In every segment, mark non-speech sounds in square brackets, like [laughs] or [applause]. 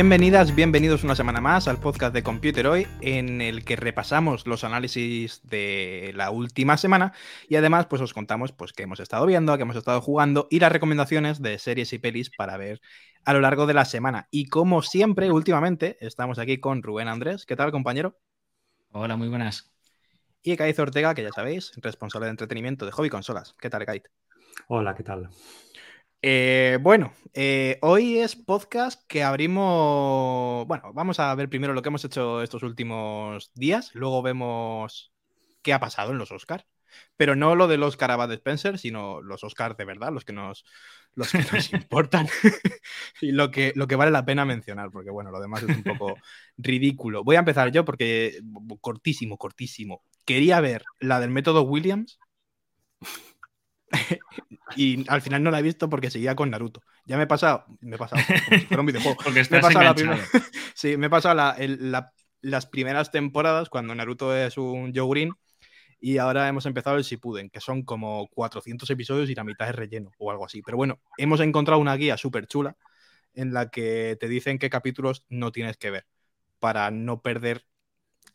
Bienvenidas, bienvenidos una semana más al podcast de Computer Hoy, en el que repasamos los análisis de la última semana y además pues os contamos pues qué hemos estado viendo, qué hemos estado jugando y las recomendaciones de series y pelis para ver a lo largo de la semana. Y como siempre, últimamente, estamos aquí con Rubén Andrés. ¿Qué tal, compañero? Hola, muy buenas. Y Kait Ortega, que ya sabéis, responsable de entretenimiento de Hobby Consolas. ¿Qué tal, Kait? Hola, ¿qué tal? Eh, bueno, eh, hoy es podcast que abrimos. Bueno, vamos a ver primero lo que hemos hecho estos últimos días, luego vemos qué ha pasado en los Oscars. Pero no lo del Oscar a Bad Spencer, sino los Oscars de verdad, los que nos, los que nos [laughs] importan [laughs] y lo que, lo que vale la pena mencionar, porque bueno, lo demás es un poco [laughs] ridículo. Voy a empezar yo porque cortísimo, cortísimo. Quería ver la del método Williams [laughs] y al final no la he visto porque seguía con Naruto. Ya me he pasado, me he pasado, como un [laughs] videojuego. Porque me he estás pasado la primera- [laughs] sí, me he pasado la- el- la- las primeras temporadas cuando Naruto es un Green y ahora hemos empezado el Shippuden, que son como 400 episodios y la mitad es relleno o algo así. Pero bueno, hemos encontrado una guía súper chula en la que te dicen qué capítulos no tienes que ver para no perder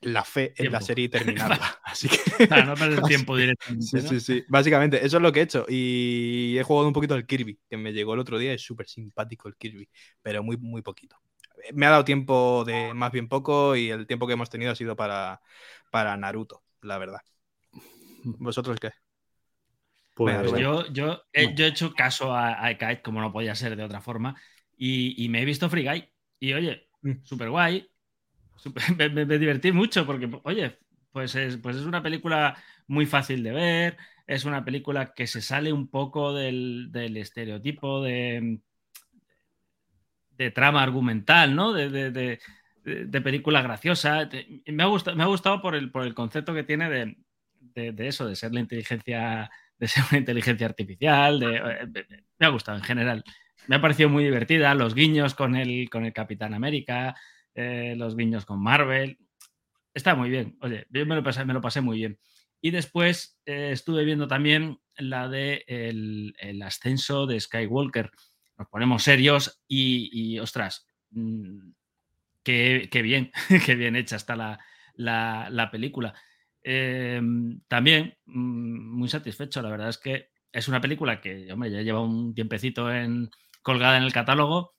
la fe en la serie y [laughs] terminarla. Así que Para no perder [laughs] tiempo directamente. Sí, ¿no? sí, sí. Básicamente, eso es lo que he hecho. Y he jugado un poquito al Kirby, que me llegó el otro día. Es súper simpático el Kirby, pero muy, muy poquito. Me ha dado tiempo de más bien poco y el tiempo que hemos tenido ha sido para, para Naruto, la verdad. [laughs] ¿Vosotros qué? Pues, Venga, Pues yo, yo, he, No. yo he hecho caso a, a Kite, como no podía ser de otra forma, y, y me he visto Free Guy. Y oye, Mm. súper guay. [laughs] me, divertí mucho porque, oye, pues es, pues es una película muy fácil de ver. Es una película que se sale un poco del, del estereotipo de, de trama argumental, ¿no? De, de- de- de- película graciosa. Me ha gustado, me ha gustado por, el, por el concepto que tiene de, eso, de ser la inteligencia, de ser una inteligencia artificial. eh, me ha gustado en general. Me ha parecido muy divertida. Los guiños con el, con el Capitán América, eh, los guiños con Marvel. Está muy bien. Oye, yo me lo pasé, me lo pasé muy bien. Y después eh, estuve viendo también la de el, ascenso de Skywalker. Nos ponemos serios y, y, ostras, mm, qué, qué bien, [laughs] qué bien hecha está la, la- la película. Eh, también mm, muy satisfecho, la verdad es que es una película que, hombre, ya lleva un tiempecito en, colgada en el catálogo,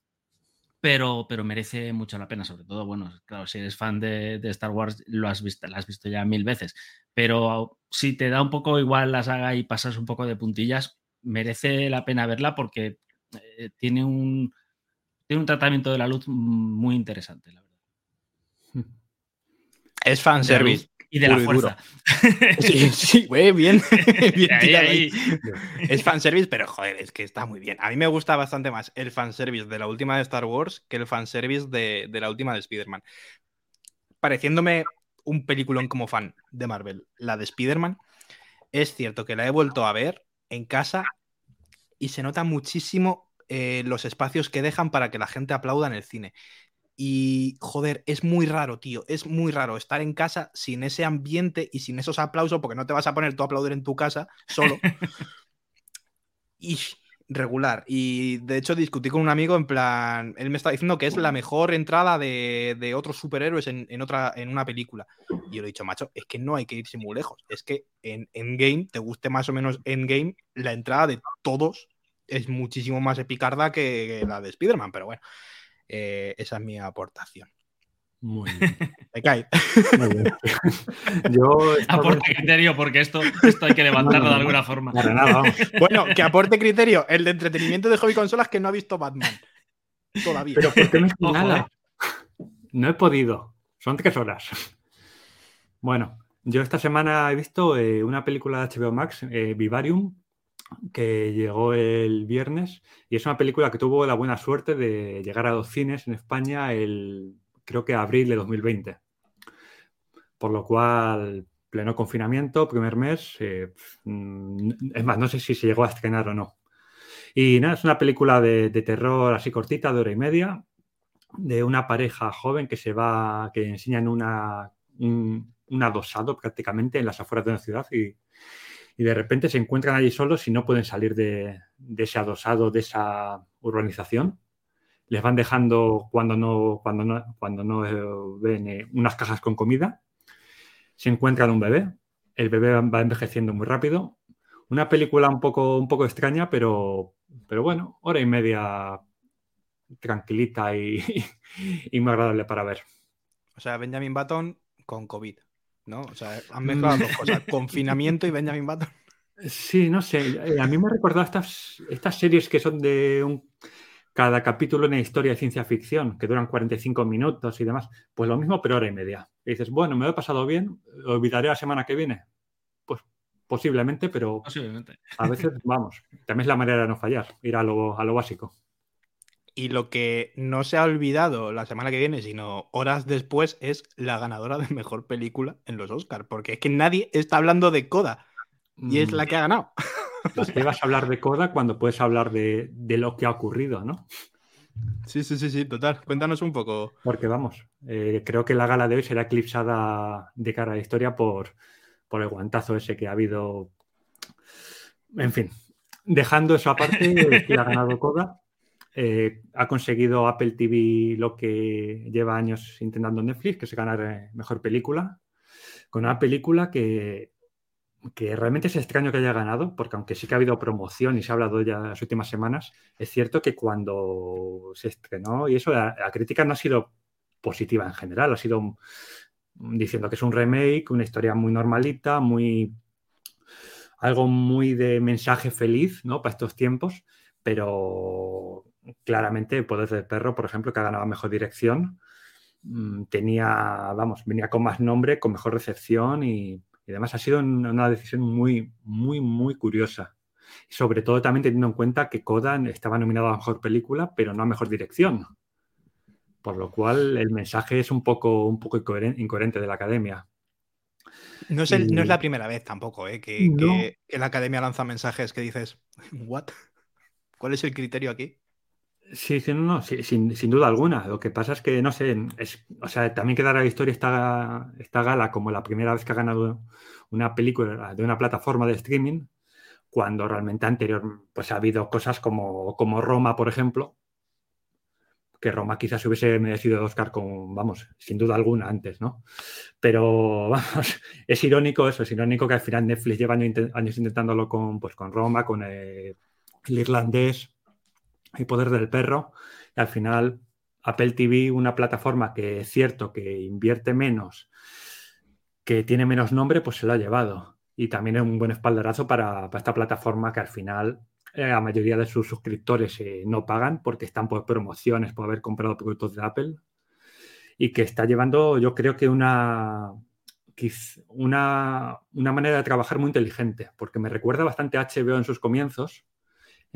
pero, pero merece mucho la pena, sobre todo, bueno, claro, si eres fan de, Star Wars, lo has visto, la has visto ya mil veces, pero si te da un poco igual la saga y pasas un poco de puntillas, merece la pena verla porque eh, tiene, un, tiene un tratamiento de la luz muy interesante, la verdad. Es fanservice. Y de la fuerza. [laughs] Sí, sí, güey, bien. [laughs] [laughs] bien Ahí, tirado ahí. ahí. Es fanservice, pero joder, es que está muy bien. A mí me gusta bastante más el fanservice de la última de Star Wars que el fanservice de, de la última de Spider-Man. Pareciéndome un peliculón como fan de Marvel, la de Spider-Man, es cierto que la he vuelto a ver en casa y se nota muchísimo eh, los espacios que dejan para que la gente aplauda en el cine. Y joder, es muy raro, tío. Es muy raro estar en casa sin ese ambiente y sin esos aplausos, porque no te vas a poner tú a aplaudir en tu casa solo. [laughs] y regular. Y de hecho discutí con un amigo en plan, él me está diciendo que es la mejor entrada de, de otros superhéroes en, en otra, en una película. Y yo le he dicho, macho, es que no hay que irse muy lejos. Es que en Endgame, te guste más o menos Endgame, la entrada de todos es muchísimo más epicarda que, que la de Spider-Man, pero bueno, eh, esa es mi aportación. Muy bien. [laughs] Te cae. Muy bien. [laughs] Yo estaba- Aporte criterio, porque esto, esto hay que levantarlo de alguna forma. Para nada, vamos. Bueno, que aporte criterio. El de entretenimiento de hobby consolas que no ha visto Batman. Todavía. Pero ¿por qué me Ojo, señala? No he podido. Son tres horas. Bueno, yo esta semana he visto eh, una película de HBO Max, eh, Vivarium, que llegó el viernes y es una película que tuvo la buena suerte de llegar a los cines en España el, creo que abril de 2020. Por lo cual, pleno confinamiento, primer mes, eh, mm, es más, no sé si se llegó a estrenar o no. Y nada, es una película de, terror así cortita, de hora y media, de una pareja joven que se va, que enseñan una, un, un adosado prácticamente en las afueras de una ciudad y, y de repente se encuentran allí solos y no pueden salir de, ese adosado, de esa urbanización. Les van dejando cuando no, cuando no, cuando no eh, ven eh, unas cajas con comida. Se encuentran un bebé. El bebé va envejeciendo muy rápido. Una película un poco, un poco extraña, pero, pero bueno, hora y media tranquilita y, [laughs] y muy agradable para ver. O sea, Benjamin Button con COVID, ¿no? O sea, han mezclado dos cosas. Confinamiento y Benjamin Button. Sí, no sé. eh, A mí me ha recordado estas, estas series que son de un, cada capítulo una historia de ciencia ficción, que duran 45 minutos y demás. Pues lo mismo, pero hora y media. Y dices, bueno, me lo he pasado bien, lo olvidaré la semana que viene. Pues posiblemente, pero Posiblemente. a veces, vamos, también es la manera de no fallar, ir a lo, a lo básico. Y lo que no se ha olvidado la semana que viene, sino horas después, es la ganadora de mejor película en los Oscars. Porque es que nadie está hablando de Coda y es Mm, la que ha ganado. ¿Por qué vas a hablar de Coda cuando puedes hablar de, de lo que ha ocurrido, no? Sí, sí, sí, sí, total. Cuéntanos un poco. Porque vamos, eh, creo que la gala de hoy será eclipsada de cara a la historia por, por el guantazo ese que ha habido. En fin, dejando eso aparte, [laughs] que ha ganado Coda. Eh, ha conseguido Apple TV lo que lleva años intentando Netflix, que es ganar eh, mejor película. Con una película que, que realmente es extraño que haya ganado, porque aunque sí que ha habido promoción y se ha hablado ya las últimas semanas, es cierto que cuando se estrenó, y eso, la, crítica no ha sido positiva en general, ha sido diciendo que es un remake, una historia muy normalita, muy algo muy de mensaje feliz, ¿no? Para estos tiempos, pero claramente Poder del Perro, por ejemplo, que ha ganado mejor dirección, mm, tenía, vamos, venía con más nombre, con mejor recepción y, y además ha sido un- una decisión muy, muy, muy curiosa. Sobre todo también teniendo en cuenta que Coda estaba nominado a mejor película, pero no a mejor dirección. Por lo cual el mensaje es un poco, un poco incoheren- incoherente de la academia. No es, el- no es Y- la primera vez tampoco, ¿eh? Que, No. que- que la academia lanza mensajes que dices, [laughs] ¿what? ¿Cuál es el criterio aquí? Sí, sí, no, sin, sin duda alguna. Lo que pasa es que, no sé, es, o sea, también quedará la historia esta, esta gala como la primera vez que ha ganado una película de una plataforma de streaming, cuando realmente anterior pues ha habido cosas como, como Roma, por ejemplo, que Roma quizás hubiese merecido el Oscar con, vamos, sin duda alguna antes, ¿no? Pero, [laughs] vamos, es irónico eso, es irónico que al final Netflix lleva años intentándolo con, pues, con Roma, con eh, el irlandés, el poder del perro, y al final Apple TV, una plataforma que es cierto que invierte menos, que tiene menos nombre, pues se lo ha llevado. Y también es un buen espaldarazo para, esta plataforma que al final eh, la mayoría de sus suscriptores eh, no pagan porque están por promociones, por haber comprado productos de Apple. Y que está llevando, yo creo que una, una, una manera de trabajar muy inteligente, porque me recuerda bastante a HBO en sus comienzos,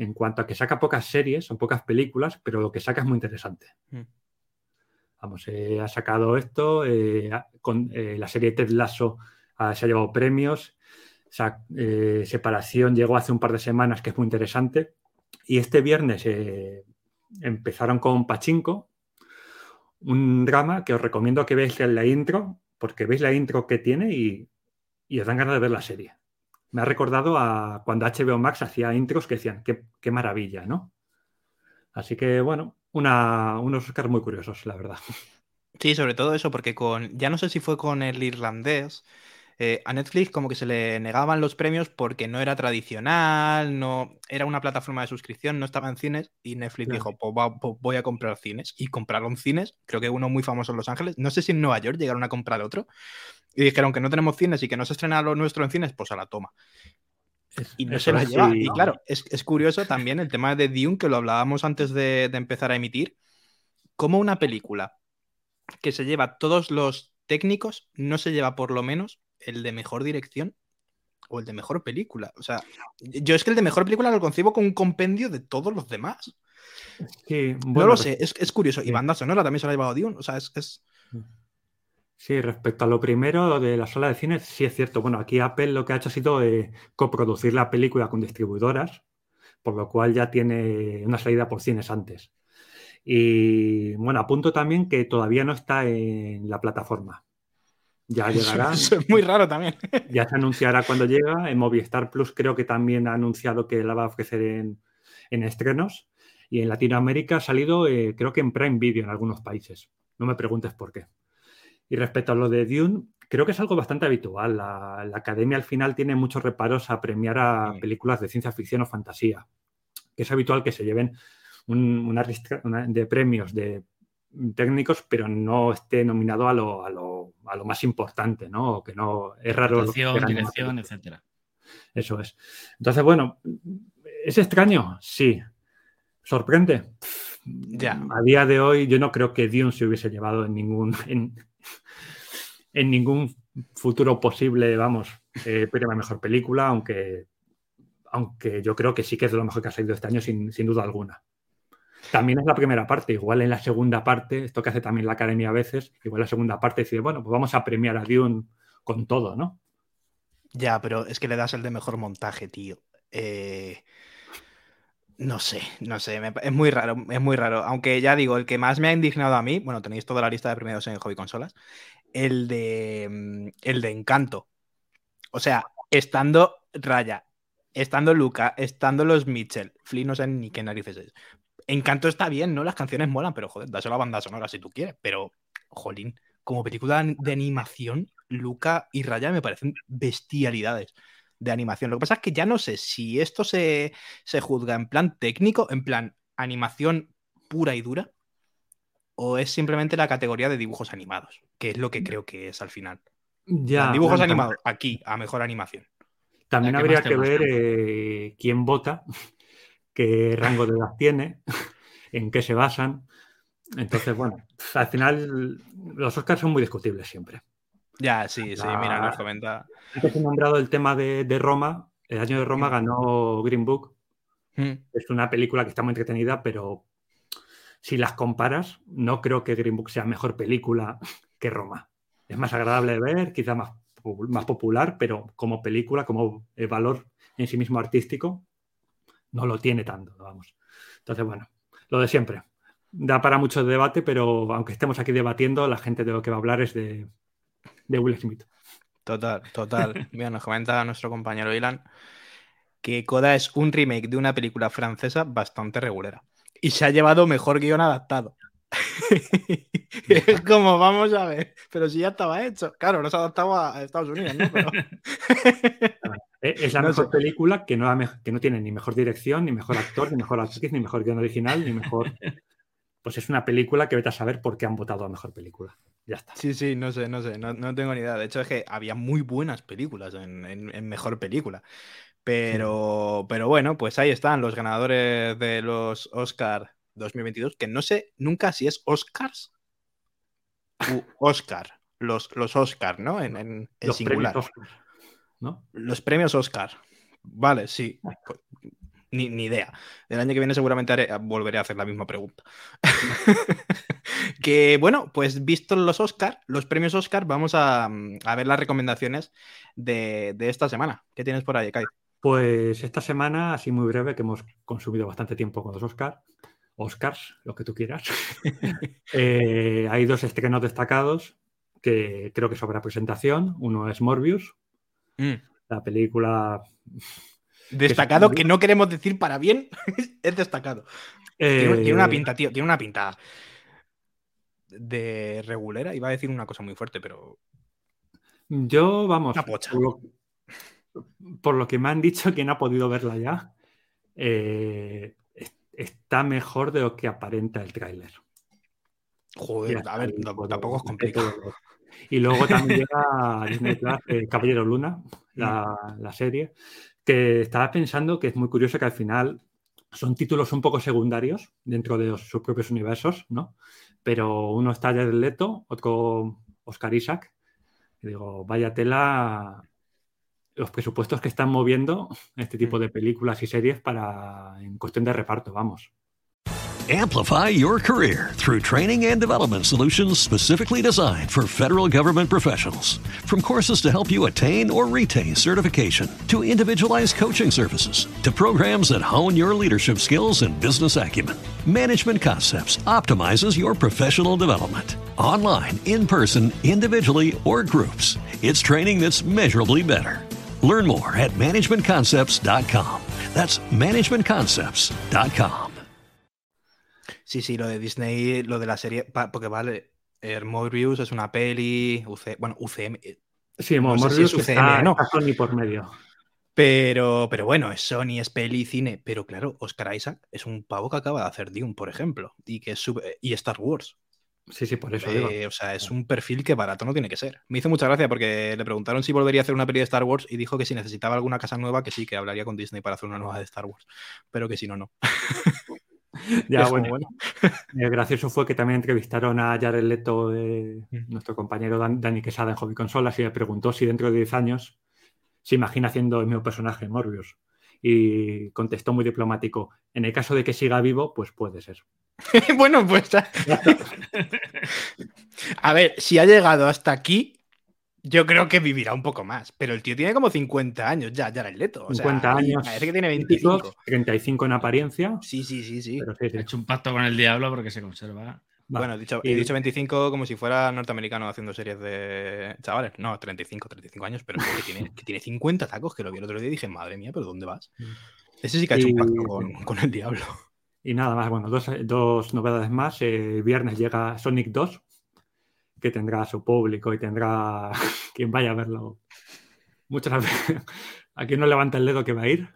en cuanto a que saca pocas series, son pocas películas, pero lo que saca es muy interesante. Mm. Vamos, eh, ha sacado esto, eh, con eh, la serie Ted Lasso ah, se ha llevado premios, Separación llegó hace un par de semanas, que es muy interesante, y este viernes empezaron con Pachinko, un drama que os recomiendo que veáis la intro, porque veis la intro que tiene y, y os dan ganas de ver la serie. Me ha recordado a cuando HBO Max hacía intros que decían, qué, qué maravilla, ¿no? Así que, bueno, una, unos Oscars muy curiosos, la verdad. Sí, sobre todo eso, porque con, ya no sé si fue con el irlandés, eh, a Netflix como que se le negaban los premios porque no era tradicional, no era una plataforma de suscripción, no estaba en cines y Netflix dijo, pues, pues, voy a comprar cines. Y compraron cines, creo que uno muy famoso en Los Ángeles, no sé si en Nueva York llegaron a comprar otro y dijeron que no tenemos cines y que no se estrena lo nuestro en cines, pues a la toma. y no se la lleva. y claro, es, curioso también el tema de Dune, que lo hablábamos antes de, de empezar a emitir, como una película que se lleva todos los técnicos, no se lleva por lo menos el de mejor dirección o el de mejor película. O sea, yo es que el de mejor película lo concibo con un compendio de todos los demás. Sí, no lo sé, es, curioso. Y banda sonora también se la ha llevado Dune. O sea, es, Sí, respecto a lo primero de la sala de cine, sí es cierto. Bueno, aquí Apple lo que ha hecho ha sido eh, coproducir la película con distribuidoras, por lo cual ya tiene una salida por cines antes. Y bueno, apunto también que todavía no está en la plataforma. Ya llegará. Eso es muy raro también. [laughs] Ya se anunciará cuando llega. En Movistar Plus creo que también ha anunciado que la va a ofrecer en, estrenos. Y en Latinoamérica ha salido, eh, creo que en Prime Video en algunos países. No me preguntes por qué. Y respecto a lo de Dune, creo que es algo bastante habitual. La, la academia al final tiene muchos reparos a premiar a películas de ciencia ficción o fantasía. Que es habitual que se lleven una, de premios de técnicos, pero no esté nominado a lo, a lo, a lo más importante, ¿no? O que no es raro. Dirección, dirección, etcétera. Eso es. Entonces, bueno, ¿es extraño? Sí. ¿Sorprende? Ya. A día de hoy, yo no creo que Dune se hubiese llevado en ningún, en, ningún futuro posible, vamos, eh, pero la mejor película, aunque, aunque yo creo que sí que es de lo mejor que ha salido este año, sin, sin duda alguna. También es la primera parte, igual en la segunda parte, esto que hace también la academia a veces, igual en la segunda parte dice, bueno, pues vamos a premiar a Dune con todo, ¿no? Ya, pero es que le das el de mejor montaje, tío. Eh, no sé, no sé, es muy raro, es muy raro. Aunque ya digo, el que más me ha indignado a mí, bueno, tenéis toda la lista de premios en Hobby Consolas, el de, mm, el de Encanto. O sea, estando Raya, estando Luca, estando los Mitchell, Flynn no sé ni qué narices es, Encanto está bien, ¿no? Las canciones molan, pero joder, dáselo a la banda sonora si tú quieres. Pero, jolín, como película de animación, Luca y Raya me parecen bestialidades de animación. Lo que pasa es que ya no sé si esto se, juzga en plan técnico, en plan animación pura y dura, o es simplemente la categoría de dibujos animados, que es lo que creo que es al final. Ya, dibujos animados, aquí, a mejor animación. También habría que ver eh, quién vota qué rango de edad tiene, en qué se basan. Entonces, bueno, al final los Oscars son muy discutibles siempre. Ya, sí, sí, mira, nos comenta. Antes he nombrado el tema de, Roma. El año de Roma ganó Green Book. Mm. Es una película que está muy entretenida, pero si las comparas, no creo que Green Book sea mejor película que Roma. Es más agradable de ver, quizá más, más popular, pero como película, como el valor en sí mismo artístico, no lo tiene tanto, vamos. Entonces, bueno, lo de siempre. Da para mucho debate, pero aunque estemos aquí debatiendo, la gente de lo que va a hablar es de, Will Smith. Total, total. [laughs] Mira, nos comenta nuestro compañero Ilan que Coda es un remake de una película francesa bastante regulera. Y se ha llevado mejor guion adaptado. [laughs] es como, vamos a ver, pero si ya estaba hecho. Claro, no se ha adaptado a Estados Unidos, ¿no? Eh, [laughs] es la mejor película que no, que no tiene ni mejor dirección, ni mejor actor, ni mejor actriz, ni mejor guion original, ni mejor. [laughs] Pues es una película que vete a saber por qué han votado a mejor película. Ya está. Sí, sí, no sé, no sé, no, tengo ni idea. De hecho, es que había muy buenas películas en, mejor película. Pero, pero bueno, pues ahí están los ganadores de los Oscar 2022, que no sé nunca si es Oscars u Oscar. Los, los Oscar, ¿no? En, en, singular. Los premios Oscar. Vale, sí. Pues, ni, idea. El año que viene seguramente volveré a hacer la misma pregunta. [laughs] que bueno, pues visto los Oscar, los premios Oscar, vamos a, ver las recomendaciones de, esta semana. ¿Qué tienes por ahí, Kai? Pues esta semana, así muy breve, que hemos consumido bastante tiempo con los Oscar, Oscars, lo que tú quieras. [laughs] Eh, hay dos estrenos destacados que creo que sobra presentación. Uno es Morbius, Mm. La película. [laughs] Destacado, que, no queremos decir para bien, [laughs] es destacado. Tiene, una eh, pinta, tío, tiene una pinta de regulera. Iba a decir una cosa muy fuerte, pero. Yo, vamos, Una pocha. por lo, por lo que me han dicho, quien ha podido verla ya, eh, está mejor de lo que aparenta el tráiler. Joder, Ya a ver, tampoco es complicado. Y luego también [laughs] llega Disney Plus eh, Caballero Luna, la, la serie, que estaba pensando que es muy curioso que al final son títulos un poco secundarios dentro de los- sus propios universos, ¿no? Pero uno está Jared Leto, otro Oscar Isaac. Y digo, vaya tela los presupuestos que están moviendo este tipo mm. de películas y series para en cuestión de reparto, vamos. Amplify your career through training and development solutions specifically designed for federal government professionals. From courses to help you attain or retain certification, to individualized coaching services, to programs that hone your leadership skills and business acumen, Management Concepts optimizes your professional development. Online, in person, individually, or groups, it's training that's measurably better. Learn more at managementconcepts.com. That's managementconcepts.com. Sí, sí, lo de Disney, lo de la serie, porque vale, eh, Morbius es una peli, UC, bueno, UCM, eh, Sí, No si es UCM, está, ¿no? está Sony por medio. pero, pero bueno, es Sony, es peli, cine, pero claro, Oscar Isaac es un pavo que acaba de hacer Dune, por ejemplo, y que es sub- y Star Wars. Sí, sí, por eso digo. Eh, o sea, es un perfil que barato no tiene que ser. Me hizo mucha gracia porque le preguntaron si volvería a hacer una peli de Star Wars y dijo que si necesitaba alguna casa nueva, que sí, que hablaría con Disney para hacer una nueva de Star Wars, pero que si no, no. [laughs] Ya, como, bueno, eh, [laughs] gracioso fue que también entrevistaron a Jared Leto, eh, nuestro compañero Dan- Dani Quesada en Hobby Consolas, y le preguntó si dentro de 10 años se imagina haciendo el mismo personaje Morbius. Y contestó muy diplomático, en el caso de que siga vivo, pues puede ser. [laughs] bueno, pues [laughs] A ver, si ha llegado hasta aquí, yo creo que vivirá un poco más. Pero el tío tiene como 50 años ya, ya el leto. O sea, 50 y años. Parece que tiene físicos, 25. 35 en apariencia. Sí, sí, sí, sí. Pero sí, sí. Ha hecho un pacto con el diablo porque se conserva. Va. Bueno, he dicho, Y- he dicho 25 como si fuera norteamericano haciendo series de chavales. No, 35, 35 años, pero que tiene, que tiene 50 tacos, que lo vi el otro día y dije, madre mía, ¿pero dónde vas? Ese sí que ha hecho un pacto con, con el diablo. Y nada más, bueno, dos, dos novedades más. Eh, El viernes llega Sonic 2, que tendrá su público y tendrá [laughs] quien vaya a verlo. Muchas veces. [laughs] Aquí no levanta el dedo que va a ir.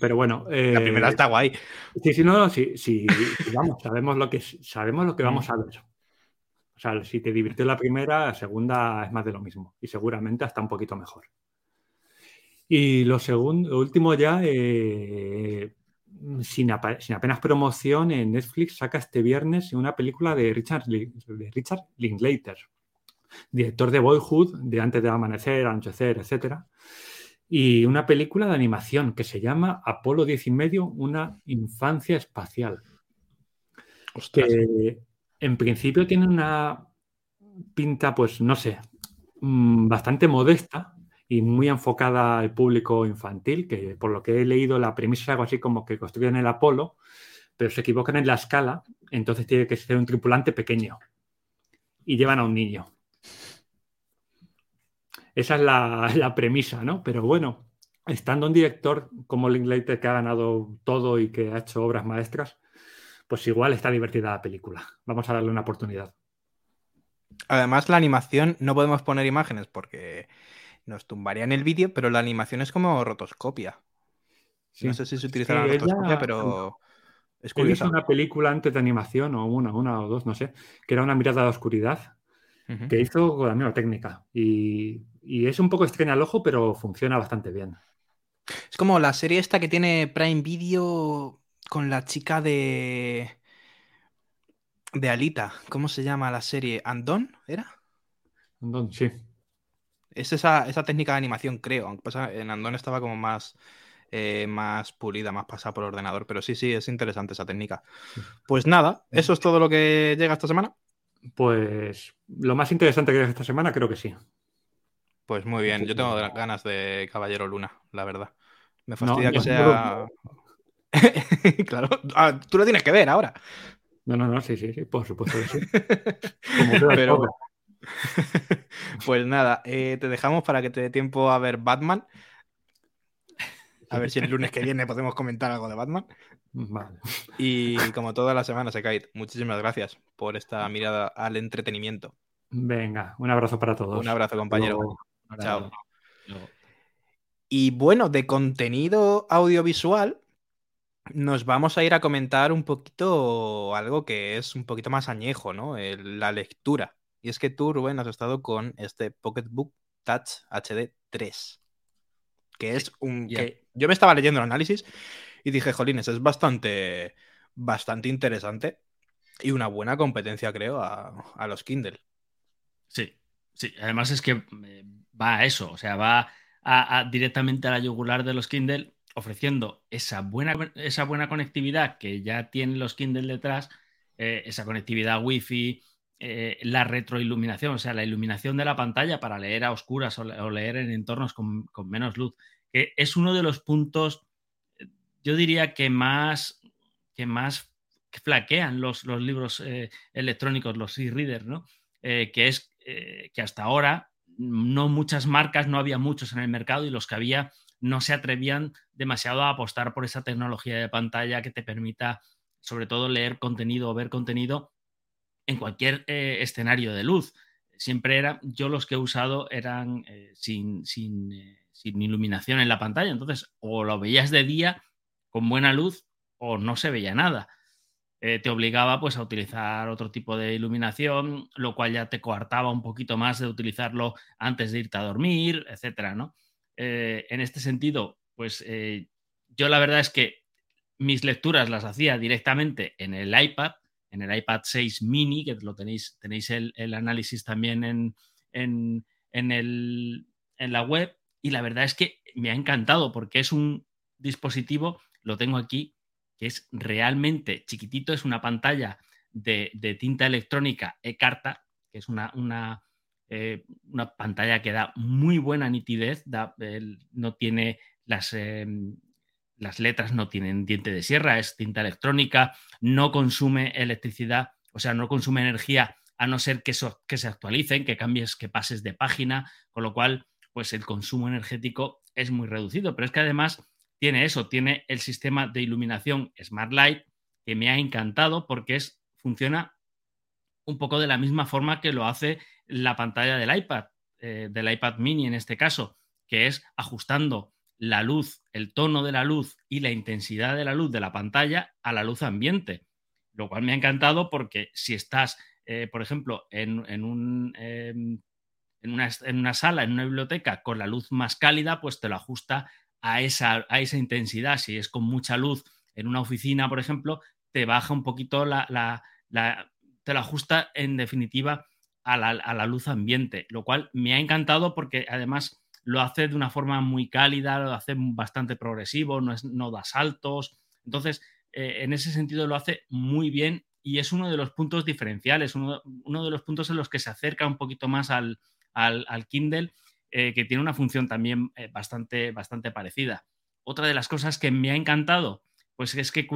Pero bueno. eh, La primera está guay. Sí, sí, no, sí, sí, sí, vamos, sabemos lo que sabemos lo que vamos a ver. O sea, si te divirtió la primera, la segunda es más de lo mismo. Y seguramente hasta un poquito mejor. Y lo segundo, lo último ya, eh, sin, apa- sin apenas promoción, en Netflix saca este viernes una película de Richard, de Richard Linklater, director de Boyhood, de Antes de Amanecer, Anochecer, etcétera. Y una película de animación que se llama Apolo 10 y medio, una infancia espacial. Ostras. Que en principio tiene una pinta, pues no sé, mm, bastante modesta y muy enfocada al público infantil, que por lo que he leído la premisa es algo así como que construyen el Apolo, pero se equivocan en la escala, entonces tiene que ser un tripulante pequeño y llevan a un niño. Esa es la, [laughs] premisa, ¿no? Pero bueno, estando un director como Linklater que ha ganado todo y que ha hecho obras maestras, pues igual está divertida la película. Vamos a darle una oportunidad. Además, la animación, no podemos poner imágenes porque nos tumbarían el vídeo, pero la animación es como rotoscopia. Sí. No sé si se utilizará la Sí, ella- rotoscopia, pero es curioso. una película antes de animación, o una, una o dos, no sé, que era una mirada a la oscuridad, que hizo con la misma técnica. Y, y es un poco extraña al ojo, pero funciona bastante bien. Es como la serie esta que tiene Prime Video con la chica de. de Alita. ¿Cómo se llama la serie? ¿Andón? ¿Era? Entonces, sí. Es esa, esa técnica de animación, creo. Aunque pasa, en Andón estaba como más, eh, más pulida, más pasada por ordenador. Pero sí, sí, es interesante esa técnica. Pues nada, eso es todo lo que llega esta semana. Pues lo más interesante que hay esta semana, creo que sí. Pues muy bien, yo tengo ganas de Caballero Luna, la verdad. Me No, fastidia que sea. [laughs] claro, ah, tú lo tienes que ver ahora. No, no, no, sí, sí, sí, por supuesto que sí. [laughs] Como Pero-. [laughs] Pues nada, eh, te dejamos para que te dé tiempo a ver Batman. A ver si el lunes que viene podemos comentar algo de Batman. Vale. Y como todas las semanas, Ekait, muchísimas gracias por esta mirada al entretenimiento. Venga, un abrazo para todos. Un abrazo, compañero. Luego. Chao. Y bueno, de contenido audiovisual, nos vamos a ir a comentar un poquito algo que es un poquito más añejo, ¿no? El- la lectura. Y es que tú, Rubén, has estado con este Pocketbook Touch HD 3, que es un... que yo me estaba leyendo el análisis y dije, jolines, es bastante, bastante interesante y una buena competencia, creo, a, a los Kindle. Sí, sí. Además es que eh, va a eso, o sea, va a- a- directamente a la yugular de los Kindle, ofreciendo esa buena, esa buena conectividad que ya tienen los Kindle detrás, eh, esa conectividad Wi-Fi, eh, la retroiluminación, o sea, la iluminación de la pantalla para leer a oscuras o, le- o leer en entornos con, con menos luz, que es uno de los puntos, eh, yo diría que más, que más flaquean los, los libros eh, electrónicos, los e-readers, ¿no? Que es que hasta ahora no muchas marcas, no había muchos en el mercado y los que había no se atrevían demasiado a apostar por esa tecnología de pantalla que te permita sobre todo leer contenido o ver contenido en cualquier eh, escenario de luz. Siempre era, yo los que he usado eran eh, sin, sin, eh, sin iluminación en la pantalla, entonces o lo veías de día con buena luz o no se veía nada te obligaba pues a utilizar otro tipo de iluminación, lo cual ya te coartaba un poquito más de utilizarlo antes de irte a dormir, etcétera, ¿no? En este sentido, pues yo la verdad es que mis lecturas las hacía directamente en el iPad, en el iPad 6 mini, que lo tenéis, tenéis el, el análisis también en, en, en, el, en la web, y la verdad es que me ha encantado porque es un dispositivo, lo tengo aquí, que es realmente chiquitito, es una pantalla de, de tinta electrónica e-carta, que es una, una, eh, una, pantalla que da muy buena nitidez, da, eh, no tiene las, eh, las letras, no tienen diente de sierra, es tinta electrónica, no consume electricidad, o sea, no consume energía a no ser que, que se actualicen, que cambies, que pases de página, con lo cual, pues el consumo energético es muy reducido, pero es que además tiene eso, tiene el sistema de iluminación Smart Light que me ha encantado porque es, funciona un poco de la misma forma que lo hace la pantalla del iPad, eh, del iPad mini en este caso, que es ajustando la luz, el tono de la luz y la intensidad de la luz de la pantalla a la luz ambiente, lo cual me ha encantado porque si estás, eh, por ejemplo, en, en un... Eh, en una, en una, sala, en una biblioteca, con la luz más cálida, pues te lo ajusta a esa, a esa intensidad. Si es con mucha luz en una oficina, por ejemplo, te baja un poquito la, la, la te lo ajusta en definitiva a la, a la, luz ambiente, lo cual me ha encantado porque además lo hace de una forma muy cálida, lo hace bastante progresivo, no, es, no da saltos. Entonces, eh, en ese sentido lo hace muy bien y es uno de los puntos diferenciales, uno, de los puntos en los que se acerca un poquito más al, al, Kindle eh, que tiene una función también eh, bastante, bastante parecida. Otra de las cosas que me ha encantado, pues es que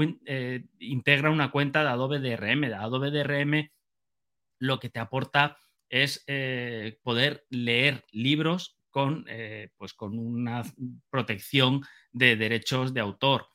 integra una cuenta de Adobe DRM. De Adobe DRM lo que te aporta es poder leer libros con, eh, pues con una protección de derechos de autor.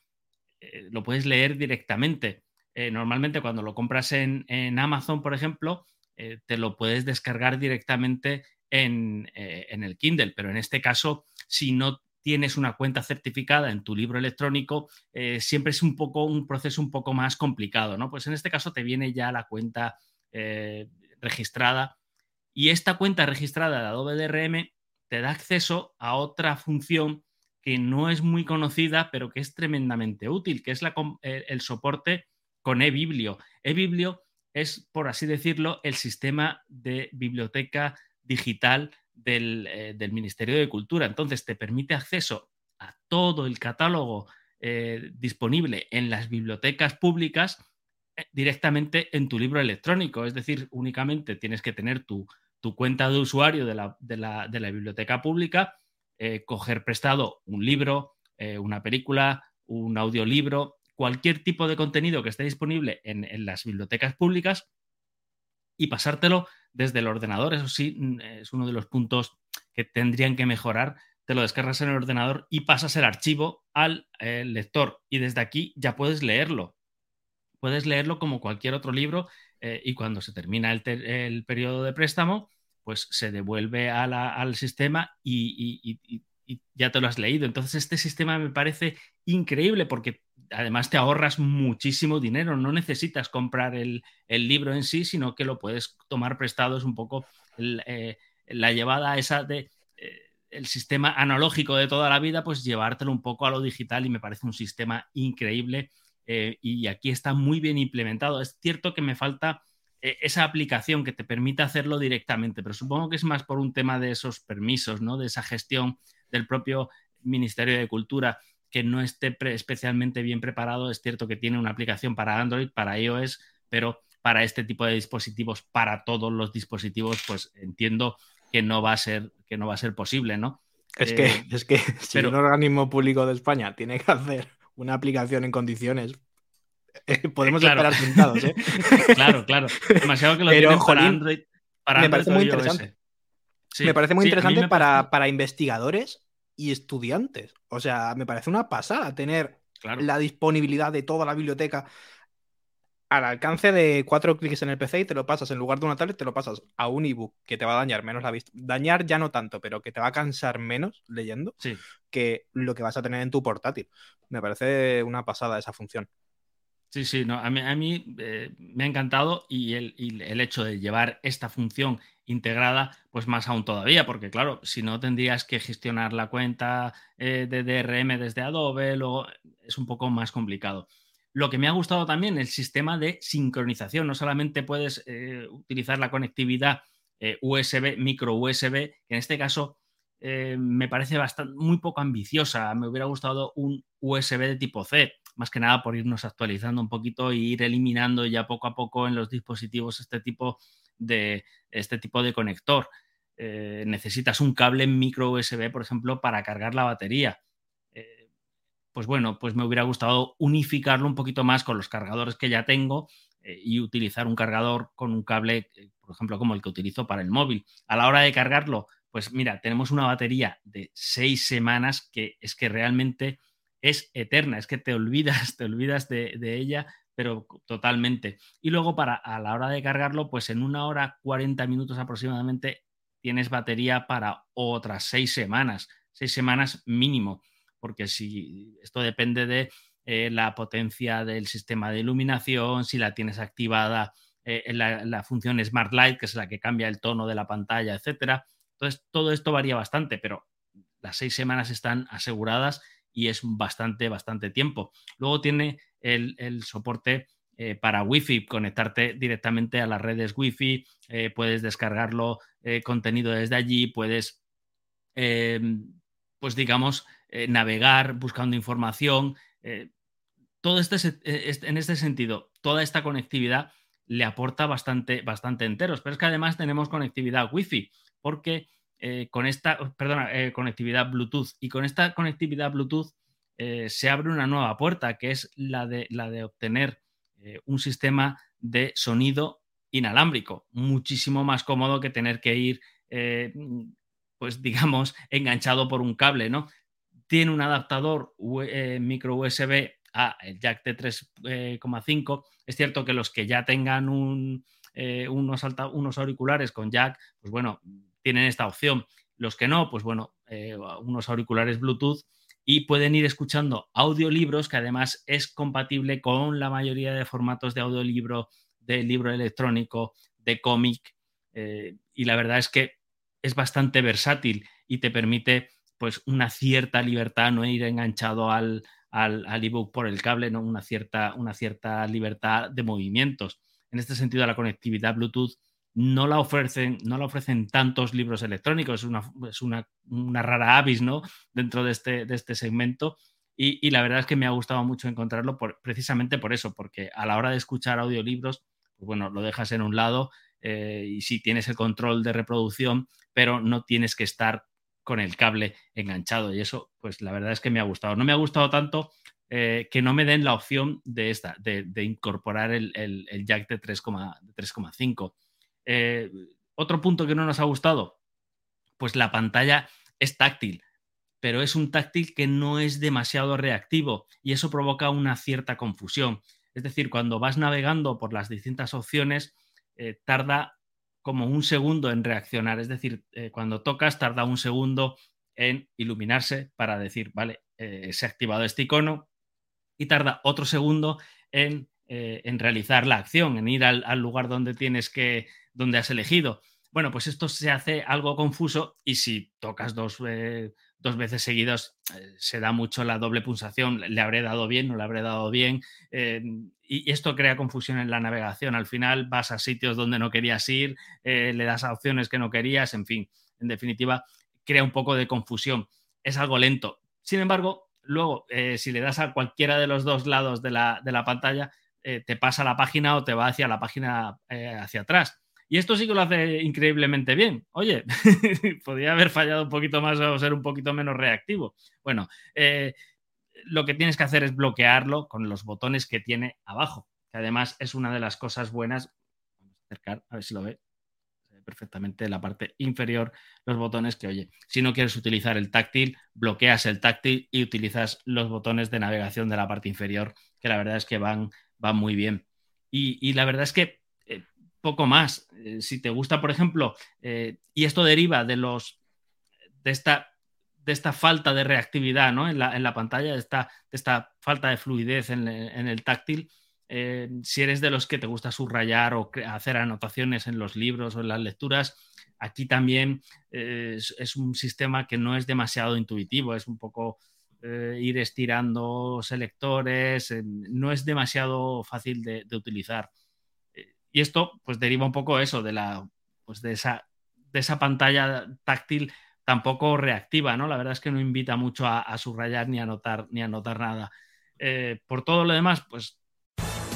Eh, lo puedes leer directamente. Eh, normalmente cuando lo compras en, Amazon, por ejemplo, te lo puedes descargar directamente en, en, el Kindle, pero en este caso, si no tienes una cuenta certificada en tu libro electrónico, siempre es un poco un proceso un poco más complicado, ¿no? Pues en este caso te viene ya la cuenta registrada y esta cuenta registrada de Adobe DRM te da acceso a otra función que no es muy conocida, pero que es tremendamente útil, que es la, eh, el soporte con eBiblio. eBiblio es, por así decirlo, el sistema de biblioteca digital del, eh, del, Ministerio de Cultura. Entonces, te permite acceso a todo el catálogo eh, disponible en las bibliotecas públicas directamente en tu libro electrónico. Es decir, únicamente tienes que tener tu, tu cuenta de usuario de la, de la, de la biblioteca pública, eh, coger prestado un libro, eh, una película, un audiolibro, cualquier tipo de contenido que esté disponible en, en las bibliotecas públicas y pasártelo desde el ordenador. Eso sí, es uno de los puntos que tendrían que mejorar. Te lo descargas en el ordenador y pasas el archivo al eh, lector. Y desde aquí ya puedes leerlo. Puedes leerlo como cualquier otro libro eh, y cuando se termina el, periodo de préstamo, pues se devuelve al sistema y, ya te lo has leído. Entonces este sistema me parece increíble porque además te ahorras muchísimo dinero, no necesitas comprar el, libro en sí, sino que lo puedes tomar prestado, es un poco eh, la llevada esa de... Eh, el sistema analógico de toda la vida, pues llevártelo un poco a lo digital y me parece un sistema increíble eh, y aquí está muy bien implementado. Es cierto que me falta eh, esa aplicación que te permita hacerlo directamente, pero supongo que es más por un tema de esos permisos, ¿no? de esa gestión del propio Ministerio de Cultura que no esté especialmente bien preparado. Es cierto que tiene una aplicación para Android, para iOS, pero para este tipo de dispositivos, para todos los dispositivos, pues entiendo que no va a ser, que no va a ser posible, ¿no? Es que, eh, es que [laughs] si un organismo público de España tiene que hacer una aplicación en condiciones. [laughs] Eh, podemos esperar sentados, ¿eh? [laughs] claro, claro. Demasiado que lo Pero, para Android. me parece muy interesante. me parece muy interesante para, investigadores y estudiantes. O sea, me parece una pasada tener la disponibilidad de toda la biblioteca al alcance de cuatro clics en el PC y te lo pasas en lugar de una tablet, te lo pasas a un ebook que te va a dañar menos la vista. Dañar ya no tanto, pero que te va a cansar menos leyendo que lo que vas a tener en tu portátil. Me parece una pasada esa función. Sí, sí, no, a mí, eh, me ha encantado y el, hecho de llevar esta función integrada, pues más aún todavía, porque claro, si no tendrías que gestionar la cuenta eh, de DRM desde Adobe, luego es un poco más complicado. Lo que me ha gustado también, el sistema de sincronización. No solamente puedes eh, utilizar la conectividad eh, USB, micro USB, que en este caso eh, me parece bastante, muy poco ambiciosa. Me hubiera gustado un USB de tipo C, más que nada por irnos actualizando un poquito e ir eliminando ya poco a poco en los dispositivos este tipo de, este tipo de conector. necesitas un cable micro USB, por ejemplo, para cargar la batería pues bueno, pues me hubiera gustado unificarlo un poquito más con los cargadores que ya tengo eh, y utilizar un cargador con un cable, eh, por ejemplo, como el que utilizo para el móvil. A la hora de cargarlo, pues mira, tenemos una batería de seis semanas que es que realmente es eterna, es que te [laughs] olvidas, te olvidas de, ella, pero totalmente. Y luego para a la hora de cargarlo, pues en una hora 40 minutos aproximadamente tienes batería para otras seis semanas, seis semanas mínimo porque si esto depende de eh, la potencia del sistema de iluminación, si la tienes activada eh, la, función Smart Light, que es la que cambia el tono de la pantalla, etcétera. Entonces, todo esto varía bastante, pero las seis semanas están aseguradas y es bastante, bastante tiempo. Luego tiene el, soporte eh, para Wi-Fi, conectarte directamente a las redes Wi-Fi, puedes descargarlo contenido desde allí, puedes, pues digamos, eh, navegar buscando información. Eh, todo este, eh, en este sentido, toda esta conectividad le aporta bastante, bastante enteros. Pero es que además tenemos conectividad Wi-Fi, porque con esta, perdona, conectividad Bluetooth. Y con esta conectividad Bluetooth se abre una nueva puerta, que es la de, la de obtener un sistema de sonido inalámbrico, muchísimo más cómodo que tener que ir, pues digamos, [laughs] enganchado por un cable, ¿no? tiene un adaptador eh, micro USB a el jack de 3,5. Es cierto que los que ya tengan eh, unos, unos, auriculares con jack, pues bueno, tienen esta opción. Los que no, pues bueno, eh, unos auriculares Bluetooth y pueden ir escuchando audiolibros, que además es compatible con la mayoría de formatos de audiolibro, de libro electrónico, de cómic. y la verdad es que es bastante versátil y te permite pues una cierta libertad, no ir enganchado al, al, ebook por el cable, ¿no? una, cierta, una cierta libertad de movimientos. En este sentido, la conectividad Bluetooth no la ofrecen, no la ofrecen tantos libros electrónicos, es una, es una, rara avis ¿no? dentro de este, de este segmento. Y, la verdad es que me ha gustado mucho encontrarlo precisamente por eso, porque a la hora de escuchar audiolibros, pues bueno, lo dejas en un lado eh, y sí tienes el control de reproducción, pero no tienes que estar con el cable enganchado. Y eso, pues la verdad es que me ha gustado. No me ha gustado tanto eh, que no me den la opción de esta, de, incorporar el, jack de 3,5. Eh, otro punto que no nos ha gustado, pues la pantalla es táctil, pero es un táctil que no es demasiado reactivo y eso provoca una cierta confusión. Es decir, cuando vas navegando por las distintas opciones, eh, tarda como un segundo en reaccionar. Es decir, eh, cuando tocas, tarda un segundo en iluminarse para decir, vale, se ha activado este icono y tarda otro segundo en, realizar la acción, en ir al, al, lugar donde tienes que, donde has elegido. Bueno, pues esto se hace algo confuso y si tocas dos, eh, veces seguidos eh, se da mucho la doble pulsación, le habré dado bien, no le habré dado bien eh, y esto crea confusión en la navegación. Al final vas a sitios donde no querías ir, le das a opciones que no querías, en fin, en definitiva, crea un poco de confusión. Es algo lento. Sin embargo, luego, si le das a cualquiera de los dos lados de la, de la pantalla, te pasa la página o te va hacia la página hacia atrás. Y esto sí que lo hace increíblemente bien. Oye, [laughs] podría haber fallado un poquito más o ser un poquito menos reactivo. Bueno, eh, lo que tienes que hacer es bloquearlo con los botones que tiene abajo, que además es una de las cosas buenas. Vamos a acercar, a ver si lo ve. Perfectamente la parte inferior, los botones que, oye, si no quieres utilizar el táctil, bloqueas el táctil y utilizas los botones de navegación de la parte inferior, que la verdad es que van, van muy bien. y la verdad es que poco más. Eh, si te gusta, por ejemplo, eh, y esto deriva de los de esta, de esta falta de reactividad ¿no? en, la, en, la, pantalla, de esta, de esta, falta de fluidez en, el táctil. Eh, si eres de los que te gusta subrayar o hacer anotaciones en los libros o en las lecturas, aquí también es, un sistema que no es demasiado intuitivo, es un poco ir estirando selectores, no es demasiado fácil de utilizar. Y esto pues deriva un poco eso de la pues de esa de esa pantalla táctil tampoco reactiva, ¿no? La verdad es que no invita mucho a, subrayar ni a anotar ni a anotar nada. Eh, por todo lo demás, pues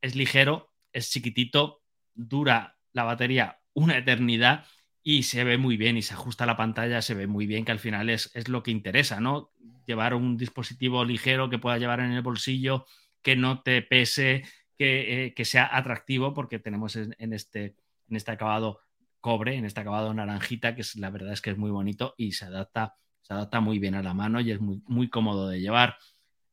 es ligero, es chiquitito, dura la batería una eternidad y se ve muy bien y se ajusta la pantalla, se ve muy bien, que al final es, es lo que interesa, ¿no? Llevar un dispositivo ligero que pueda llevar en el bolsillo, que no te pese, que, eh, que sea atractivo, porque tenemos en, este, en este acabado cobre, en este acabado naranjita, que es, la verdad es que es muy bonito y se adapta, se adapta muy bien a la mano y es muy, muy cómodo de llevar.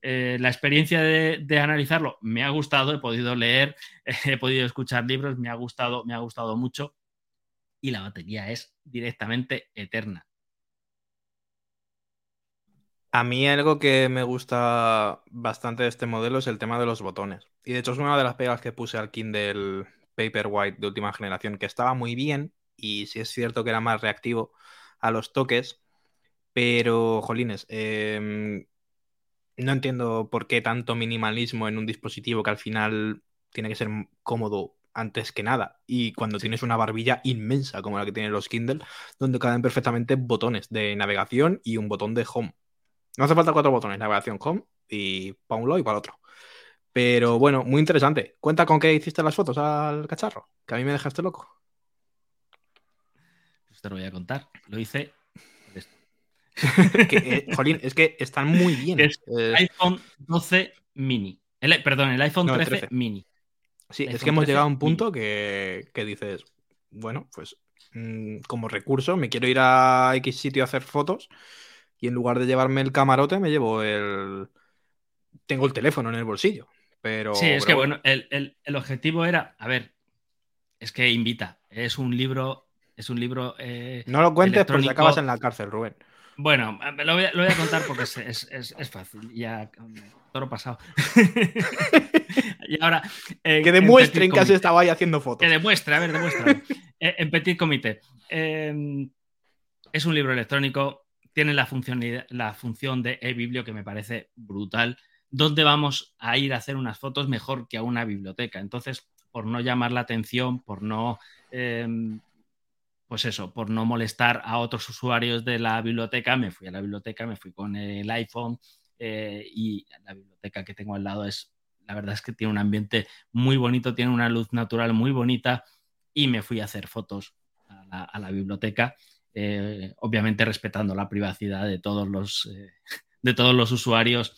Eh, la experiencia de, analizarlo me ha gustado, he podido leer, [laughs] he podido escuchar libros, me ha gustado, me ha gustado mucho y la batería es directamente eterna. A mí algo que me gusta bastante de este modelo es el tema de los botones. Y de hecho es una de las pegas que puse al Kindle Paperwhite de última generación, que estaba muy bien y sí es cierto que era más reactivo a los toques, pero, jolines, eh, no entiendo por qué tanto minimalismo en un dispositivo que al final tiene que ser cómodo antes que nada. Y cuando tienes una barbilla inmensa como la que tienen los Kindle, donde caben perfectamente botones de navegación y un botón de home. No hace falta cuatro botones, navegación home y para un lado y para el otro. Pero bueno, muy interesante. Cuenta con qué hiciste las fotos al cacharro, que a mí me dejaste loco. Pues te lo voy a contar. Lo hice que, eh, jolín, es que están muy bien. Es eh, iPhone 12 mini. perdón, el iPhone 13, mini. Sí, es que hemos llegado a un punto que, dices, bueno, pues mm, como recurso me quiero ir a X sitio a hacer fotos y en lugar de llevarme el camarote me llevo el... Tengo el teléfono en el bolsillo. Pero, sí, es que bueno, el, objetivo era, a ver, es que invita, es un libro, es un libro... Eh, no lo cuentes porque acabas en la cárcel, Rubén. Bueno, lo voy, a, lo voy a contar porque es, es, es, fácil. Ya, toro pasado. [laughs] y ahora. Eh, que demuestren que has estado ahí haciendo fotos. Que demuestre, a ver, demuestra. Eh, en Petit Comité. Em, es un libro electrónico. Tiene la función, la función de e-biblio que me parece brutal. ¿Dónde vamos a ir a hacer unas fotos mejor que a una biblioteca? Entonces, por no llamar la atención, por no pues eso, por no molestar a otros usuarios de la biblioteca, me fui a la biblioteca, me fui con el iPhone eh, y la biblioteca que tengo al lado es, la verdad es que tiene un ambiente muy bonito, tiene una luz natural muy bonita y me fui a hacer fotos a la, biblioteca, eh, obviamente respetando la privacidad de todos los, eh, [laughs] de todos los usuarios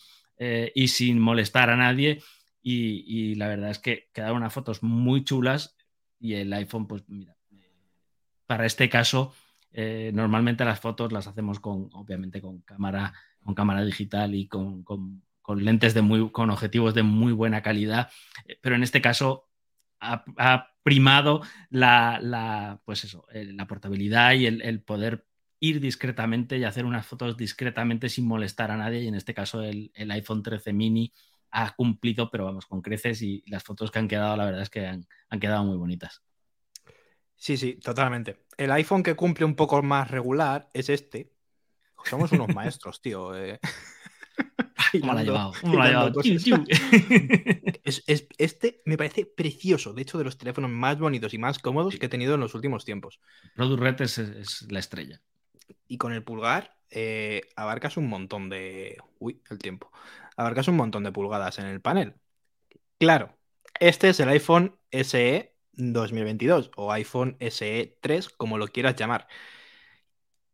y sin molestar a nadie. Y, y, la verdad es que quedaron unas fotos muy chulas y el iPhone, pues mira, para este caso, eh, normalmente las fotos las hacemos con, obviamente, con cámara, con cámara digital y con, lentes de muy, con objetivos de muy buena calidad, eh, pero en este caso ha, primado la, pues eso, la portabilidad y el, poder ir discretamente y hacer unas fotos discretamente sin molestar a nadie. Y en este caso el, iPhone 13 mini ha cumplido, pero vamos, con creces y las fotos que han quedado, la verdad es que han quedado muy bonitas. Sí, sí, totalmente. El iPhone que cumple un poco más regular es este. Somos unos maestros, tío. Eh. [laughs] ¿Cómo lo ha llevado? ¿Cómo lo ha llevado? [laughs] este me parece precioso. De hecho, de los teléfonos más bonitos y más cómodos que he tenido en los últimos tiempos. Product Red es, la estrella. Y con el pulgar eh, abarcas un montón de. Uy, el tiempo. Abarcas un montón de pulgadas en el panel. Claro, este es el iPhone SE 2022 o iPhone SE 3, como lo quieras llamar.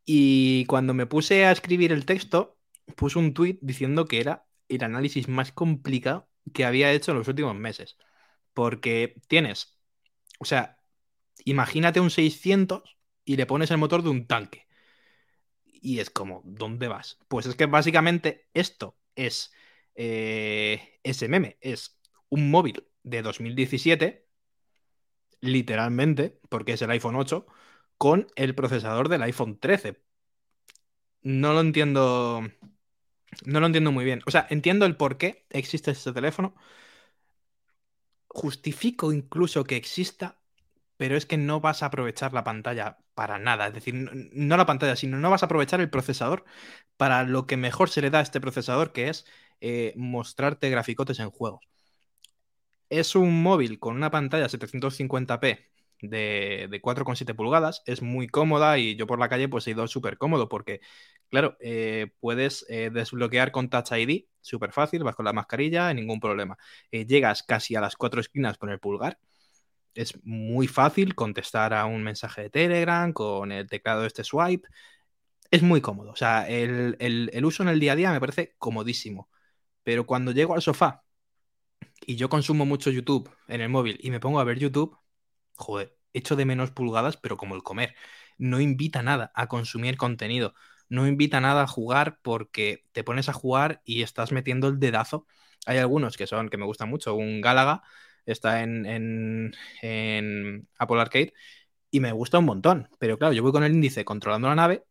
Y cuando me puse a escribir el texto, puse un tweet diciendo que era el análisis más complicado que había hecho en los últimos meses. Porque tienes, o sea, imagínate un 600 y le pones el motor de un tanque. Y es como, ¿dónde vas? Pues es que básicamente esto es eh, es un móvil de 2017 literalmente, porque es el iPhone 8, con el procesador del iPhone 13. No lo entiendo. No lo entiendo muy bien. O sea, entiendo el por qué existe este teléfono. Justifico incluso que exista, pero es que no vas a aprovechar la pantalla para nada. Es decir, no la pantalla, sino no vas a aprovechar el procesador para lo que mejor se le da a este procesador, que es eh, mostrarte graficotes en juegos. Es un móvil con una pantalla 750p de, de 4,7 pulgadas, es muy cómoda y yo por la calle pues he ido súper cómodo porque, claro, eh, puedes eh, desbloquear con Touch ID, súper fácil, vas con la mascarilla, ningún problema. Eh, llegas casi a las cuatro esquinas con el pulgar. Es muy fácil contestar a un mensaje de Telegram con el teclado de este swipe. Es muy cómodo. O sea, el, el uso en el día a día me parece comodísimo. Pero cuando llego al sofá y yo consumo mucho YouTube en el móvil y me pongo a ver YouTube, joder, echo de menos pulgadas, pero como el comer. No invita nada a consumir contenido. No invita nada a jugar porque te pones a jugar y estás metiendo el dedazo. Hay algunos que son, que me gustan mucho. Un Galaga está en, en, en Apple Arcade y me gusta un montón. Pero claro, yo voy con el índice controlando la nave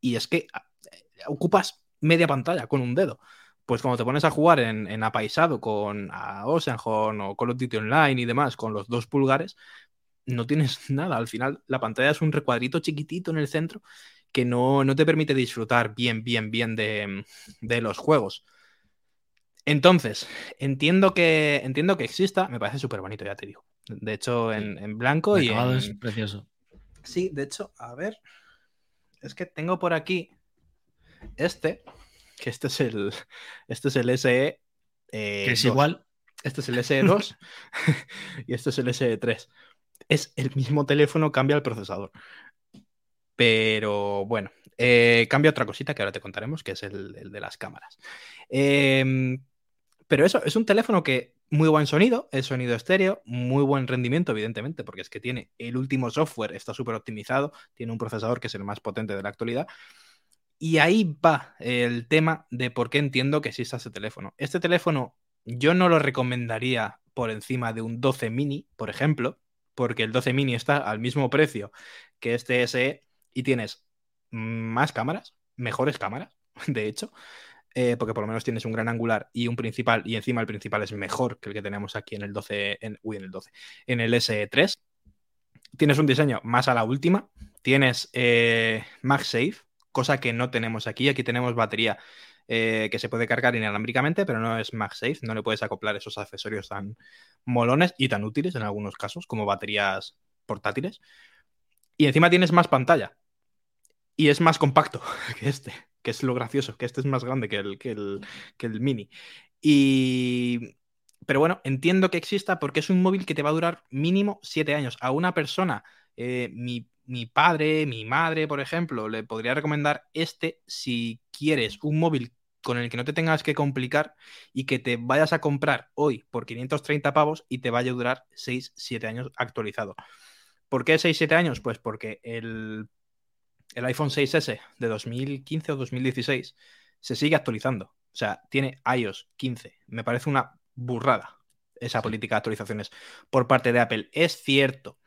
y es que eh, ocupas media pantalla con un dedo pues cuando te pones a jugar en, apaisado con a Oceanhorn o Call of Duty Online y demás con los dos pulgares, no tienes [laughs] nada. Al final la pantalla es un recuadrito chiquitito en el centro que no, te permite disfrutar bien, bien, bien de, los juegos. Entonces, entiendo que, entiendo que exista, me parece súper bonito, ya te digo. De hecho, en, blanco y... En... es precioso. Sí, de hecho, a ver, es que tengo por aquí este, que este es el, este es el SE. Eh, que es igual. Este es el SE2 [laughs] y este es el SE3. Es el mismo teléfono, cambia el procesador. Pero bueno, eh, cambia otra cosita que ahora te contaremos, que es el, de las cámaras. Em, pero eso, es un teléfono que muy buen sonido, es sonido estéreo, muy buen rendimiento, evidentemente, porque es que tiene el último software, está súper optimizado, tiene un procesador que es el más potente de la actualidad. Y ahí va el tema de por qué entiendo que exista ese teléfono. Este teléfono yo no lo recomendaría por encima de un 12 mini, por ejemplo, porque el 12 mini está al mismo precio que este SE y tienes más cámaras, mejores cámaras, [laughs] de hecho, eh, porque por lo menos tienes un gran angular y un principal, y encima el principal es mejor que el que tenemos aquí en el 12, en, uy, en el 12, en el S3. Tienes un diseño más a la última, tienes eh, MagSafe, cosa que no tenemos aquí. Aquí tenemos batería eh, que se puede cargar inalámbricamente, pero no es MagSafe, no le puedes acoplar esos accesorios tan molones y tan útiles en algunos casos, como baterías portátiles. Y encima tienes más pantalla. Y es más compacto [laughs] que este, que es lo gracioso, que este es más grande que el, que el, mini. Y... Pero bueno, entiendo que exista porque es un móvil que te va a durar mínimo 7 años. A una persona, eh, mi mi padre, mi madre, por ejemplo, le podría recomendar este si quieres un móvil con el que no te tengas que complicar y que te vayas a comprar hoy por 530 pavos y te vaya a durar 6, 7 años actualizado. ¿Por qué 6, 7 años? Pues porque el, el iPhone 6S de 2015 o 2016 se sigue actualizando. O sea, tiene iOS 15. Me parece una burrada esa política de actualizaciones por parte de Apple. Es cierto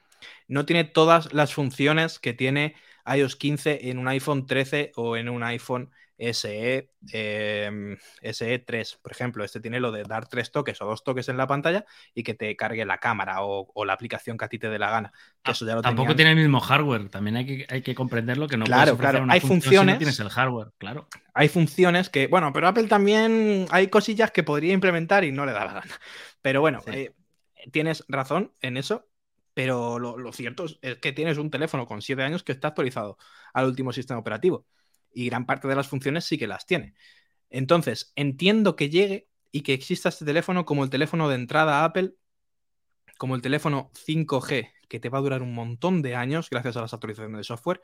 no tiene todas las funciones que tiene iOS 15 en un iPhone 13 o en un iPhone SE, em, SE 3, por ejemplo. Este tiene lo de dar tres toques o dos toques en la pantalla y que te cargue la cámara o, la aplicación que a ti te dé la gana. Ah, tampoco tiene el mismo hardware, también hay que, hay que comprenderlo que no claro, claro. hay funciones. tienes el hardware, claro. Hay funciones que, bueno, pero Apple también hay cosillas que podría implementar y no le da la gana. Pero bueno, eh, tienes razón en eso pero lo, cierto es que tienes un teléfono con 7 años que está actualizado al último sistema operativo. Y gran parte de las funciones sí que las tiene. Entonces, entiendo que llegue y que exista este teléfono como el teléfono de entrada a Apple, como el teléfono 5G, que te va a durar un montón de años gracias a las actualizaciones de software.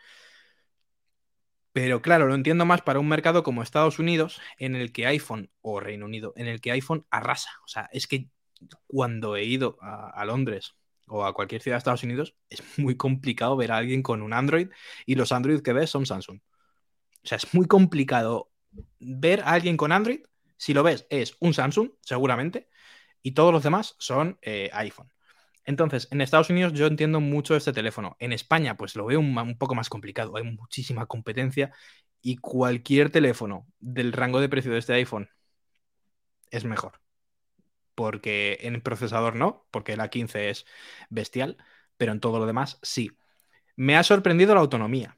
Pero claro, lo entiendo más para un mercado como Estados Unidos, en el que iPhone, o Reino Unido, en el que iPhone arrasa. O sea, es que cuando he ido a Londres o a cualquier ciudad de Estados Unidos, es muy complicado ver a alguien con un Android y los Android que ves son Samsung. O sea, es muy complicado ver a alguien con Android. Si lo ves, es un Samsung, seguramente, y todos los demás son eh, iPhone. Entonces, en Estados Unidos yo entiendo mucho este teléfono. En España, pues lo veo un, un, poco más complicado. Hay muchísima competencia y cualquier teléfono del rango de precio de este iPhone es mejor porque en procesador no, porque la 15 es bestial, pero en todo lo demás sí. Me ha sorprendido la autonomía.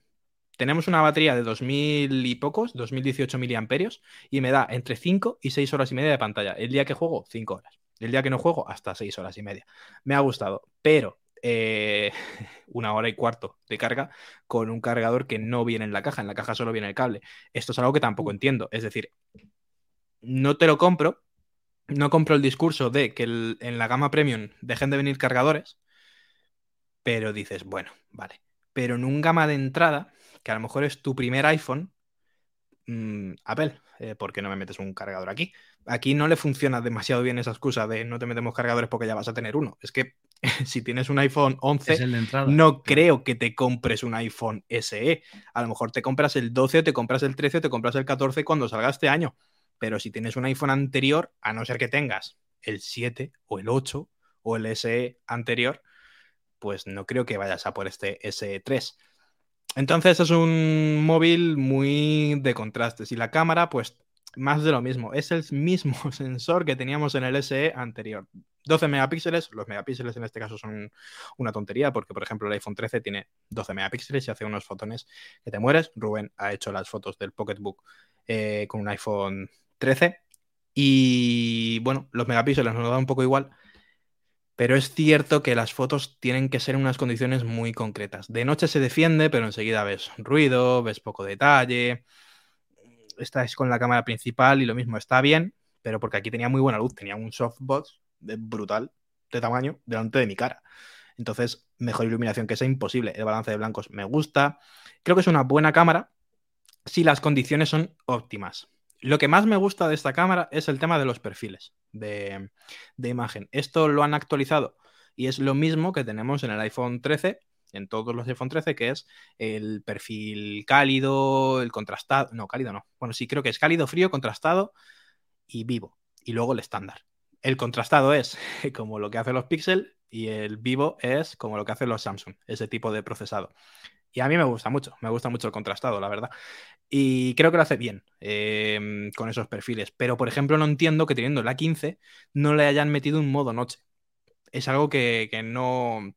Tenemos una batería de 2000 y pocos, 2018 miliamperios, y me da entre 5 y 6 horas y media de pantalla. El día que juego, 5 horas. El día que no juego, hasta 6 horas y media. Me ha gustado, pero eh, [laughs] una hora y cuarto de carga con un cargador que no viene en la caja. En la caja solo viene el cable. Esto es algo que tampoco entiendo. Es decir, no te lo compro no compro el discurso de que en la gama premium dejen de venir cargadores, pero dices, bueno, vale. Pero en un gama de entrada, que a lo mejor es tu primer iPhone, mmm, Apple, eh, ¿por qué no me metes un cargador aquí? Aquí no le funciona demasiado bien esa excusa de no te metemos cargadores porque ya vas a tener uno. Es que [laughs] si tienes un iPhone 11, no creo que te compres un iPhone SE. A lo mejor te compras el 12 o te compras el 13 o te compras el 14 cuando salga este año. Pero si tienes un iPhone anterior, a no ser que tengas el 7 o el 8 o el SE anterior, pues no creo que vayas a por este S3. Entonces es un móvil muy de contrastes y la cámara, pues más de lo mismo. Es el mismo [laughs] sensor que teníamos en el SE anterior. 12 megapíxeles, los megapíxeles en este caso son una tontería porque, por ejemplo, el iPhone 13 tiene 12 megapíxeles y hace unos fotones que te mueres. Rubén ha hecho las fotos del Pocketbook eh, con un iPhone 13. Y bueno, los megapíxeles nos da un poco igual, pero es cierto que las fotos tienen que ser en unas condiciones muy concretas. De noche se defiende, pero enseguida ves ruido, ves poco detalle. Estás con la cámara principal y lo mismo está bien, pero porque aquí tenía muy buena luz, tenía un softbox brutal de tamaño delante de mi cara. Entonces, mejor iluminación que esa imposible. El balance de blancos me gusta. Creo que es una buena cámara si las condiciones son óptimas. Lo que más me gusta de esta cámara es el tema de los perfiles de, imagen. Esto lo han actualizado y es lo mismo que tenemos en el iPhone 13, en todos los iPhone 13, que es el perfil cálido, el contrastado, no, cálido no. Bueno, sí creo que es cálido, frío, contrastado y vivo. Y luego el estándar. El contrastado es [laughs] como lo que hacen los Pixel y el vivo es como lo que hacen los Samsung, ese tipo de procesado. Y a mí me gusta mucho, me gusta mucho el contrastado, la verdad. Y creo que lo hace bien em, con esos perfiles. Pero, por ejemplo, no entiendo que teniendo la 15 no le hayan metido un modo noche. Es algo que, que no,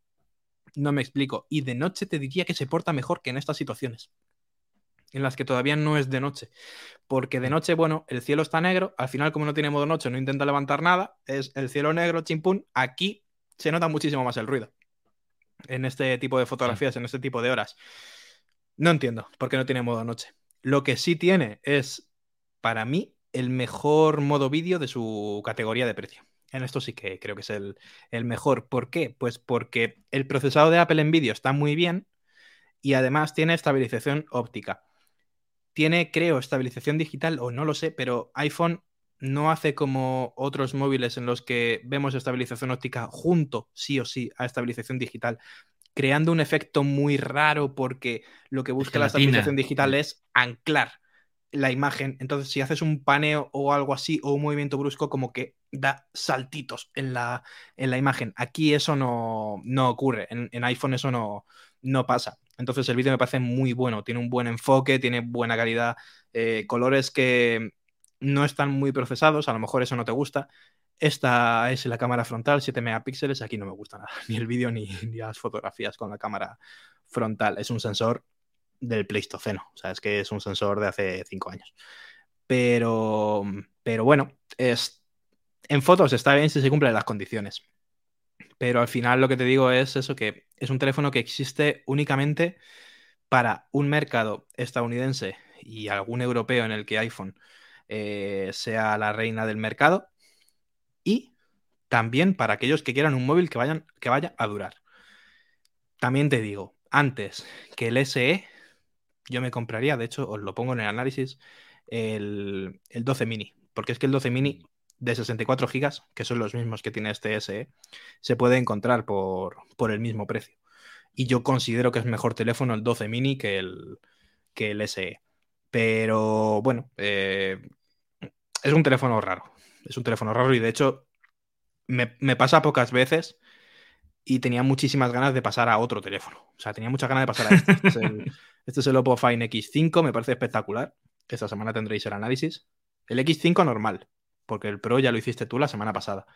no me explico. Y de noche te diría que se porta mejor que en estas situaciones en las que todavía no es de noche. Porque de noche, bueno, el cielo está negro, al final como no tiene modo noche, no intenta levantar nada, es el cielo negro, chimpún, aquí se nota muchísimo más el ruido. En este tipo de fotografías, en este tipo de horas. No entiendo por qué no tiene modo noche. Lo que sí tiene es, para mí, el mejor modo vídeo de su categoría de precio. En esto sí que creo que es el, el mejor. ¿Por qué? Pues porque el procesado de Apple en vídeo está muy bien y además tiene estabilización óptica tiene, creo, estabilización digital, o no lo sé, pero iPhone no hace como otros móviles en los que vemos estabilización óptica junto, sí o sí, a estabilización digital, creando un efecto muy raro porque lo que busca la estabilización digital es anclar la imagen. Entonces, si haces un paneo o algo así, o un movimiento brusco, como que da saltitos en la, en la imagen. Aquí eso no, no ocurre. En, en iPhone eso no, no pasa. Entonces el vídeo me parece muy bueno, tiene un buen enfoque, tiene buena calidad, eh, colores que no están muy procesados, a lo mejor eso no te gusta. Esta es la cámara frontal, 7 megapíxeles, aquí no me gusta nada, [laughs] ni el vídeo ni, las fotografías con la cámara frontal. Es un sensor del Pleistoceno, o sea, es que es un sensor de hace 5 años. Pero, pero bueno, es, en fotos está bien si se cumplen las condiciones. Pero al final lo que te digo es eso, que es un teléfono que existe únicamente para un mercado estadounidense y algún europeo en el que iPhone eh, sea la reina del mercado también para aquellos que quieran un móvil que, vayan, que vaya a durar. También te digo, antes que el SE, yo me compraría, de hecho os lo pongo en el análisis, el, el 12 mini, porque es que el 12 mini de 64 gigas, que son los mismos que tiene este SE, se puede encontrar por, por, el mismo precio. Y yo considero que es mejor teléfono el 12 mini que el, que el SE. Pero bueno, eh, es un teléfono raro. Es un teléfono raro y de hecho me, me, pasa pocas veces y tenía muchísimas ganas de pasar a otro teléfono. O sea, tenía muchas ganas de pasar a este. Este es el, [laughs] este es el Oppo Fine X5, me parece espectacular. Esta semana tendréis el análisis. El X5 normal, porque el Pro ya lo hiciste tú la semana pasada.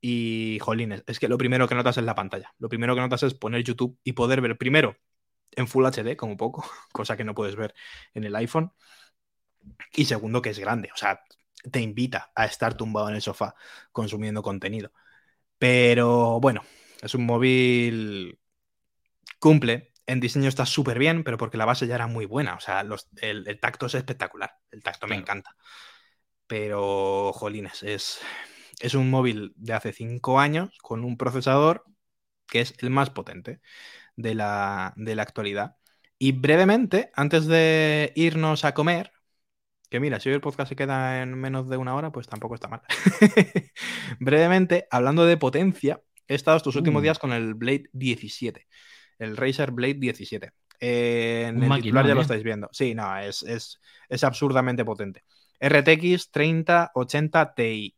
Y, jolines, es que lo primero que notas es la pantalla. Lo primero que notas es poner YouTube y poder ver primero en Full HD, como poco, [laughs] cosa que no puedes ver en el iPhone. Y segundo, que es grande, o sea, te invita a estar tumbado en el sofá consumiendo contenido. Pero bueno, es un móvil cumple. En diseño está súper bien, pero porque la base ya era muy buena. O sea, el, tacto es espectacular. El tacto me encanta. Pero, jolines, es, es un móvil de hace cinco años con un procesador que es el más potente de la, de la actualidad. Y brevemente, antes de irnos a comer, que mira, si hoy el podcast se queda en menos de una hora, pues tampoco está mal. [laughs] brevemente, hablando de potencia, he estado estos últimos mm. días con el Blade 17, el Razer Blade 17. en el titular ya lo estáis viendo. Sí, no, es, es, es absurdamente potente. RTX 3080 Ti.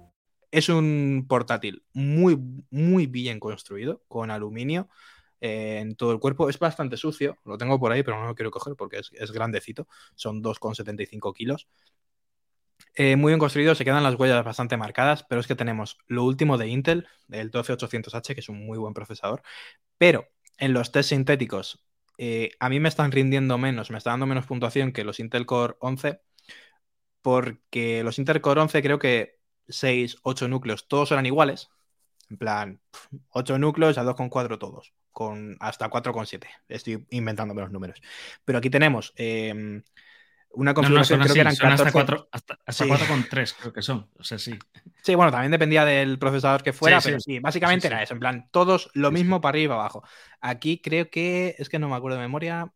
Es un portátil muy, muy bien construido, con aluminio eh, en todo el cuerpo. Es bastante sucio, lo tengo por ahí, pero no lo quiero coger porque es, grandecito. Son 2,75 kilos. Eh, muy bien construido, se quedan las huellas bastante marcadas, pero es que tenemos lo último de Intel, el 12800H, que es un muy buen procesador, pero en los test sintéticos eh, a mí me están rindiendo menos, me está dando menos puntuación que los Intel Core 11, porque los Intel Core 11 creo que 6, 8 núcleos, todos eran iguales. En plan, 8 núcleos a 2,4 todos, con hasta 4,7. Estoy inventándome los números. Pero aquí tenemos em, una configuración, no, no, creo que eran 14... hasta 4, hasta, hasta Sí. 4,3 creo que son. O sea, sí. Sí, bueno, también dependía del procesador que fuera, Sí, pero sí, básicamente Sí, sí. era eso, en plan, todos lo mismo para arriba y para abajo. Aquí creo que, es que no me acuerdo de memoria,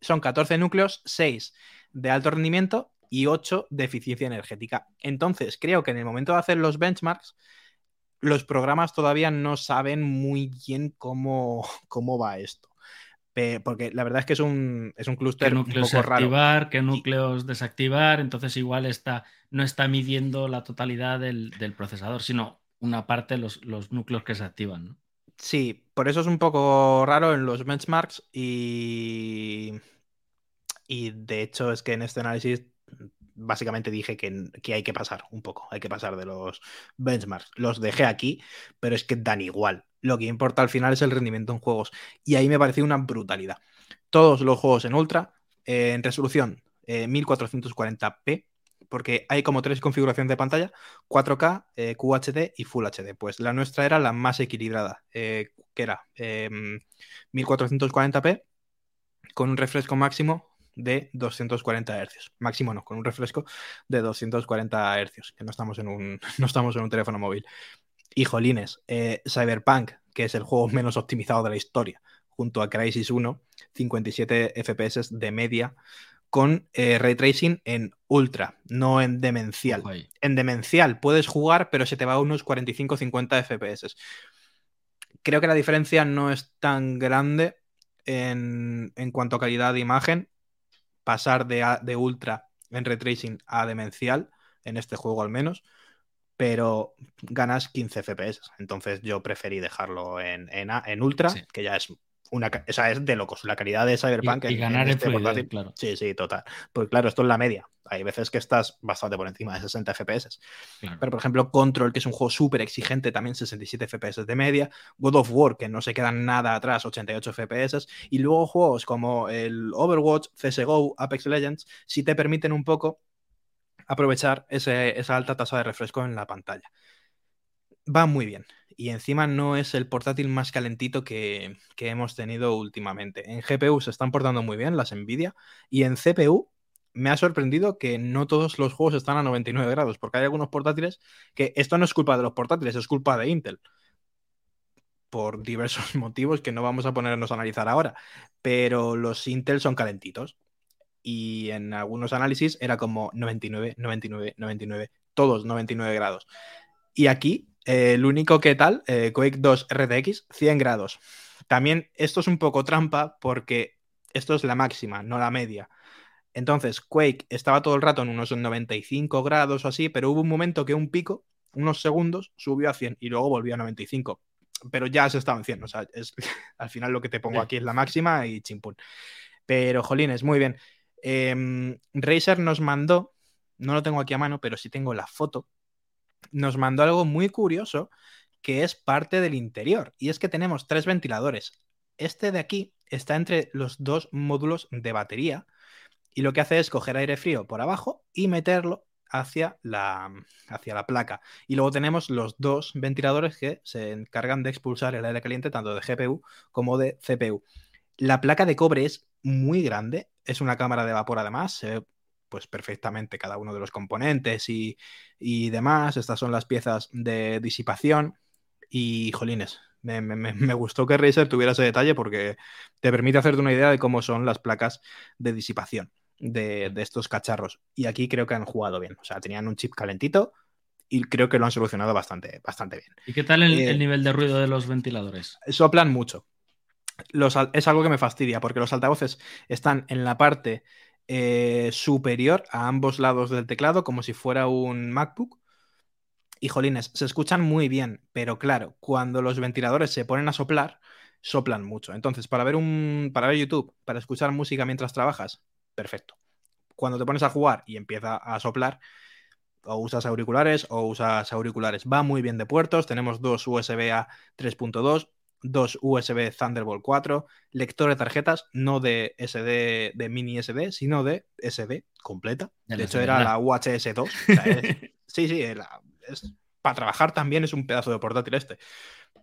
son 14 núcleos, 6 de alto rendimiento y 8 de eficiencia energética. Entonces, creo que en el momento de hacer los benchmarks, los programas todavía no saben muy bien cómo, [laughs] cómo va esto. Porque la verdad es que es un, es un clúster un núcleos poco raro. activar, qué núcleos desactivar, entonces igual está, no está midiendo la totalidad del, del procesador, sino una parte de los, los núcleos que se activan. ¿no? Sí, por eso es un poco raro en los benchmarks y, y de hecho es que en este análisis básicamente dije que, que hay que pasar un poco, hay que pasar de los benchmarks. Los dejé aquí, pero es que dan igual. Lo que importa al final es el rendimiento en juegos y ahí me pareció una brutalidad. Todos los juegos en ultra, eh, en resolución eh, 1440p, porque hay como tres configuraciones de pantalla, 4K, eh, QHD y Full HD. Pues la nuestra era la más equilibrada, eh, que era eh, 1440p con un refresco máximo de 240 Hz. Máximo no, con un refresco de 240 Hz, que no estamos en un, [laughs] no estamos en un teléfono móvil. Y jolines, eh, Cyberpunk, que es el juego menos optimizado de la historia, junto a Crysis 1, 57 FPS de media, con eh, ray tracing en ultra, no en demencial. En demencial puedes jugar, pero se te va a unos 45-50 FPS. Creo que la diferencia no es tan grande en, en cuanto a calidad de imagen. Pasar de, a- de ultra en ray tracing a demencial, en este juego al menos, pero ganas 15 FPS. Entonces yo preferí dejarlo en, en, en ultra, Sí. que ya es una, ca- esa es de locos. La calidad de Cyberpunk Y, y ganar en este fluidez, portátil- claro. Sí, sí, total. Pues claro, esto es la media. Hay veces que estás bastante por encima de 60 FPS. claro. Pero, por ejemplo, Control, que es un juego súper exigente, también 67 FPS de media. God of War, que no se quedan nada atrás, 88 FPS. Y luego juegos como el Overwatch, CSGO, Apex Legends, sí te permiten un poco aprovechar ese- esa alta tasa de refresco en la pantalla. Va muy bien. Y encima no es el portátil más calentito que, que hemos tenido últimamente. En GPU se están portando muy bien las Nvidia. Y en CPU me ha sorprendido que no todos los juegos están a 99 grados, porque hay algunos portátiles que esto no es culpa de los portátiles, es culpa de Intel. Por diversos [laughs] motivos que no vamos a ponernos a analizar ahora. Pero los Intel son calentitos. Y en algunos análisis era como 99, 99, 99, todos 99 grados. Y aquí, eh, el único que tal, eh, Quake 2 RTX, 100 grados. También esto es un poco trampa porque esto es la máxima, no la media. Entonces, Quake estaba todo el rato en unos 95 grados o así, pero hubo un momento que un pico, unos segundos, subió a 100 y luego volvió a 95. Pero ya se estaba en 100, o sea, es, [laughs] al final lo que te pongo aquí es la máxima y chimpún. Pero, jolines, muy bien. Eh, Razer nos mandó, no lo tengo aquí a mano, pero sí tengo la foto, nos mandó algo muy curioso que es parte del interior. Y es que tenemos tres ventiladores. Este de aquí está entre los dos módulos de batería y lo que hace es coger aire frío por abajo y meterlo hacia la, hacia la placa. Y luego tenemos los dos ventiladores que se encargan de expulsar el aire caliente tanto de GPU como de CPU. La placa de cobre es muy grande, es una cámara de vapor además, pues perfectamente cada uno de los componentes y, y demás. Estas son las piezas de disipación y jolines. Me, me- gustó que Razer tuviera ese detalle porque te permite hacerte una idea de cómo son las placas de disipación de, de estos cacharros. Y aquí creo que han jugado bien. O sea, tenían un chip calentito y creo que lo han solucionado bastante, bastante bien. ¿Y qué tal el, Eh, el nivel de ruido de los ventiladores? Soplan mucho. Los es algo que me fastidia porque los altavoces están en la parte eh, superior a ambos lados del teclado, como si fuera un MacBook. Y jolines, se escuchan muy bien, pero claro, cuando los ventiladores se ponen a soplar, soplan mucho. Entonces, para ver un, para ver YouTube, para escuchar música mientras trabajas, perfecto. Cuando te pones a jugar y empieza a soplar, o usas auriculares o usas auriculares. Va muy bien de puertos. Tenemos dos USB A 3.2, dos USB Thunderbolt 4, lector de tarjetas, no de SD, de mini SD, sino de SD completa. De, hecho, era la UHS [laughs] 2. sí, sí, es, para trabajar también es un pedazo de portátil este.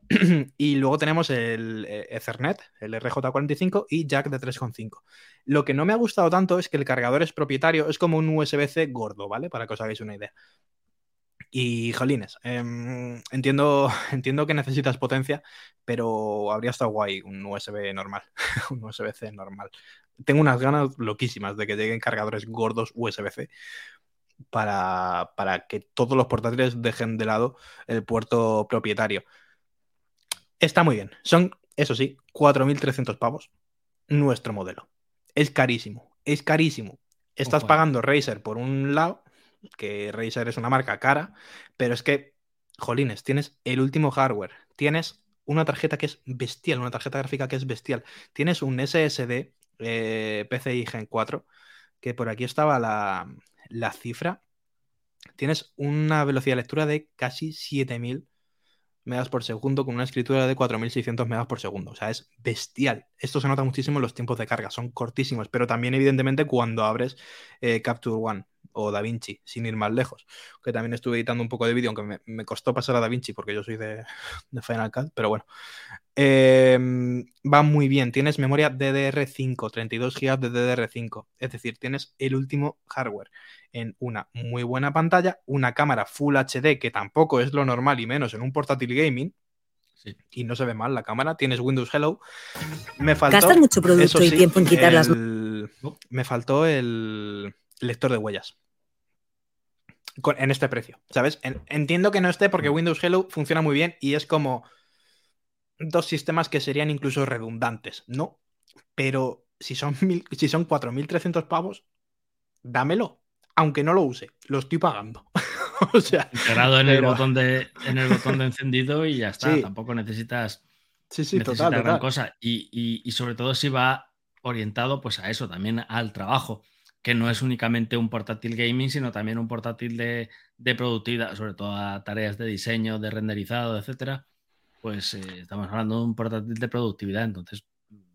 [clears throat] y luego tenemos el eh, Ethernet, el RJ45 y jack de 3.5. Lo que no me ha gustado tanto es que el cargador es propietario, es como un USB-C gordo, ¿vale? Para que os hagáis una idea. Y jolines, em, entiendo, [laughs] entiendo que necesitas potencia, pero habría estado guay un USB normal, [laughs] un USB-C normal. Tengo unas ganas loquísimas de que lleguen cargadores gordos USB-C para, para que todos los portátiles dejen de lado el puerto propietario. Está muy bien. Son, eso sí, 4.300 pavos. Nuestro modelo. Es carísimo. Es carísimo. Estás pagando Razer por un lado, que Razer es una marca cara, pero es que, jolines, tienes el último hardware. Tienes una tarjeta que es bestial, una tarjeta gráfica que es bestial. Tienes un SSD eh, PCI Gen 4, que por aquí estaba la, la cifra. Tienes una velocidad de lectura de casi 7000 megas por segundo con una escritura de 4600 megas por segundo. O sea, es bestial. Esto se nota muchísimo en los tiempos de carga, son cortísimos, pero también evidentemente cuando abres eh, Capture One o DaVinci, sin ir más lejos. Que también estuve editando un poco de vídeo, aunque me, costó pasar a DaVinci porque yo soy de, Final Cut, pero bueno. Em, va muy bien. Tienes memoria DDR5, 32 GB de DDR5. Es decir, tienes el último hardware en una muy buena pantalla, una cámara Full HD, que tampoco es lo normal y menos en un portátil gaming. Y no se ve mal la cámara. Tienes Windows Hello. Me faltó. Gastas mucho producto y tiempo en quitar las. Me faltó el lector de huellas en este precio, ¿sabes? entiendo que no esté porque mm. Windows Hello funciona muy bien y es como dos sistemas que serían incluso redundantes, ¿no? Pero si son, si son 4.300 pavos, dámelo, aunque no lo use, lo estoy pagando. [laughs] o sea, en, el botón de, en el botón de encendido y ya está, tampoco necesitas, sí, sí, total, gran cosa. Y, y sobre todo si va orientado pues a eso, también al trabajo que no es únicamente un portátil gaming, sino también un portátil de, productividad, sobre todo a tareas de diseño, de renderizado, etcétera. Pues eh, estamos hablando de un portátil de productividad, entonces.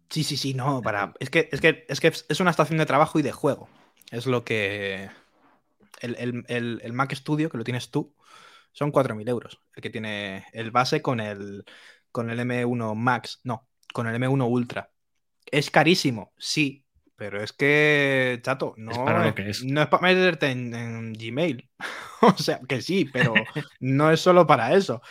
Sí, sí, sí, no, para. Es que, es que, es que es una estación de trabajo y de juego. Es lo que. El, Mac Studio, que lo tienes tú, son 4.000 euros. El que tiene el base con el, con el M1 Max, no, con el M1 Ultra. Es carísimo, sí, pero es que, chato, no es para, No es para meterte en, Gmail. [laughs] o sea, que sí, pero [laughs] no es solo para eso.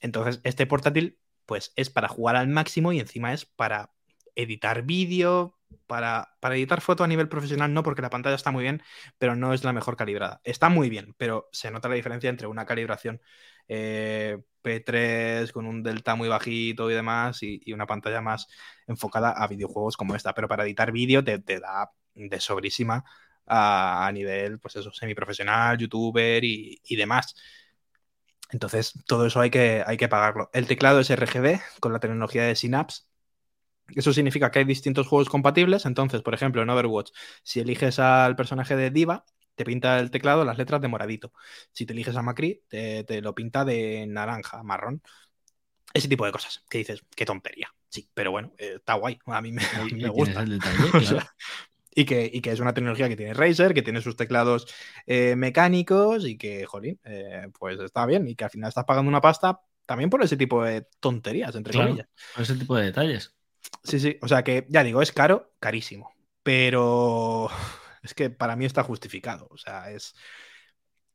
Entonces, este portátil, pues es para jugar al máximo y encima es para editar vídeo, para, para editar foto a nivel profesional, no, porque la pantalla está muy bien, pero no es la mejor calibrada. Está muy bien, pero se nota la diferencia entre una calibración eh, P3 con un delta muy bajito y demás y, una pantalla más enfocada a videojuegos como esta. Pero para editar vídeo te, da de sobrísima a, nivel, pues eso, semiprofesional, youtuber y, demás. Entonces, todo eso hay que, hay que pagarlo. El teclado es RGB con la tecnología de Synapse. Eso significa que hay distintos juegos compatibles. Entonces, por ejemplo, en Overwatch, si eliges al personaje de Diva, te pinta el teclado las letras de moradito. Si te eliges a Macri, te, lo pinta de naranja, marrón. Ese tipo de cosas que dices, qué tontería. Sí, pero bueno, eh, está guay. A mí me, [laughs] gusta. [laughs] y, que, que, es una tecnología que tiene Razer, que tiene sus teclados eh, mecánicos y que, jolín, eh, pues está bien. Y que al final estás pagando una pasta también por ese tipo de tonterías, entre comillas. Por ese tipo de detalles. Sí, sí. O sea que, ya digo, es caro, carísimo. Pero es que para mí está justificado. O sea, es.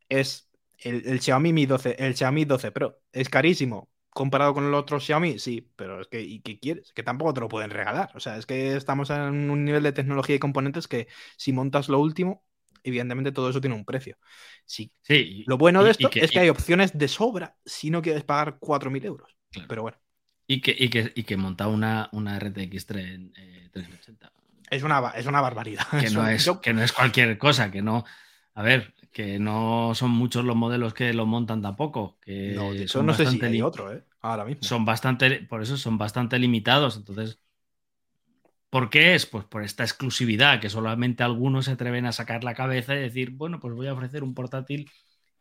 Es. El, Xiaomi Mi 12, el Xiaomi 12 Pro. Es carísimo. Comparado con el otro Xiaomi, sí, pero es que, ¿y qué quieres? Que tampoco te lo pueden regalar. O sea, es que estamos en un nivel de tecnología y componentes que si montas lo último, evidentemente todo eso tiene un precio. Sí. sí lo bueno de esto es que hay opciones de sobra si no quieres pagar 4.000 euros. Pero bueno. Y que, y que, y que monta una, una RTX 380. Eh, es una, es una barbaridad. Que no, [laughs] es, que no es cualquier cosa, que no. A ver, que no son muchos los modelos que lo montan tampoco. Que no, eso no sé si hay otro, ¿eh? Ahora mismo. Son bastante, por eso son bastante limitados. Entonces, ¿por qué es? Pues por esta exclusividad, que solamente algunos se atreven a sacar la cabeza y decir, bueno, pues voy a ofrecer un portátil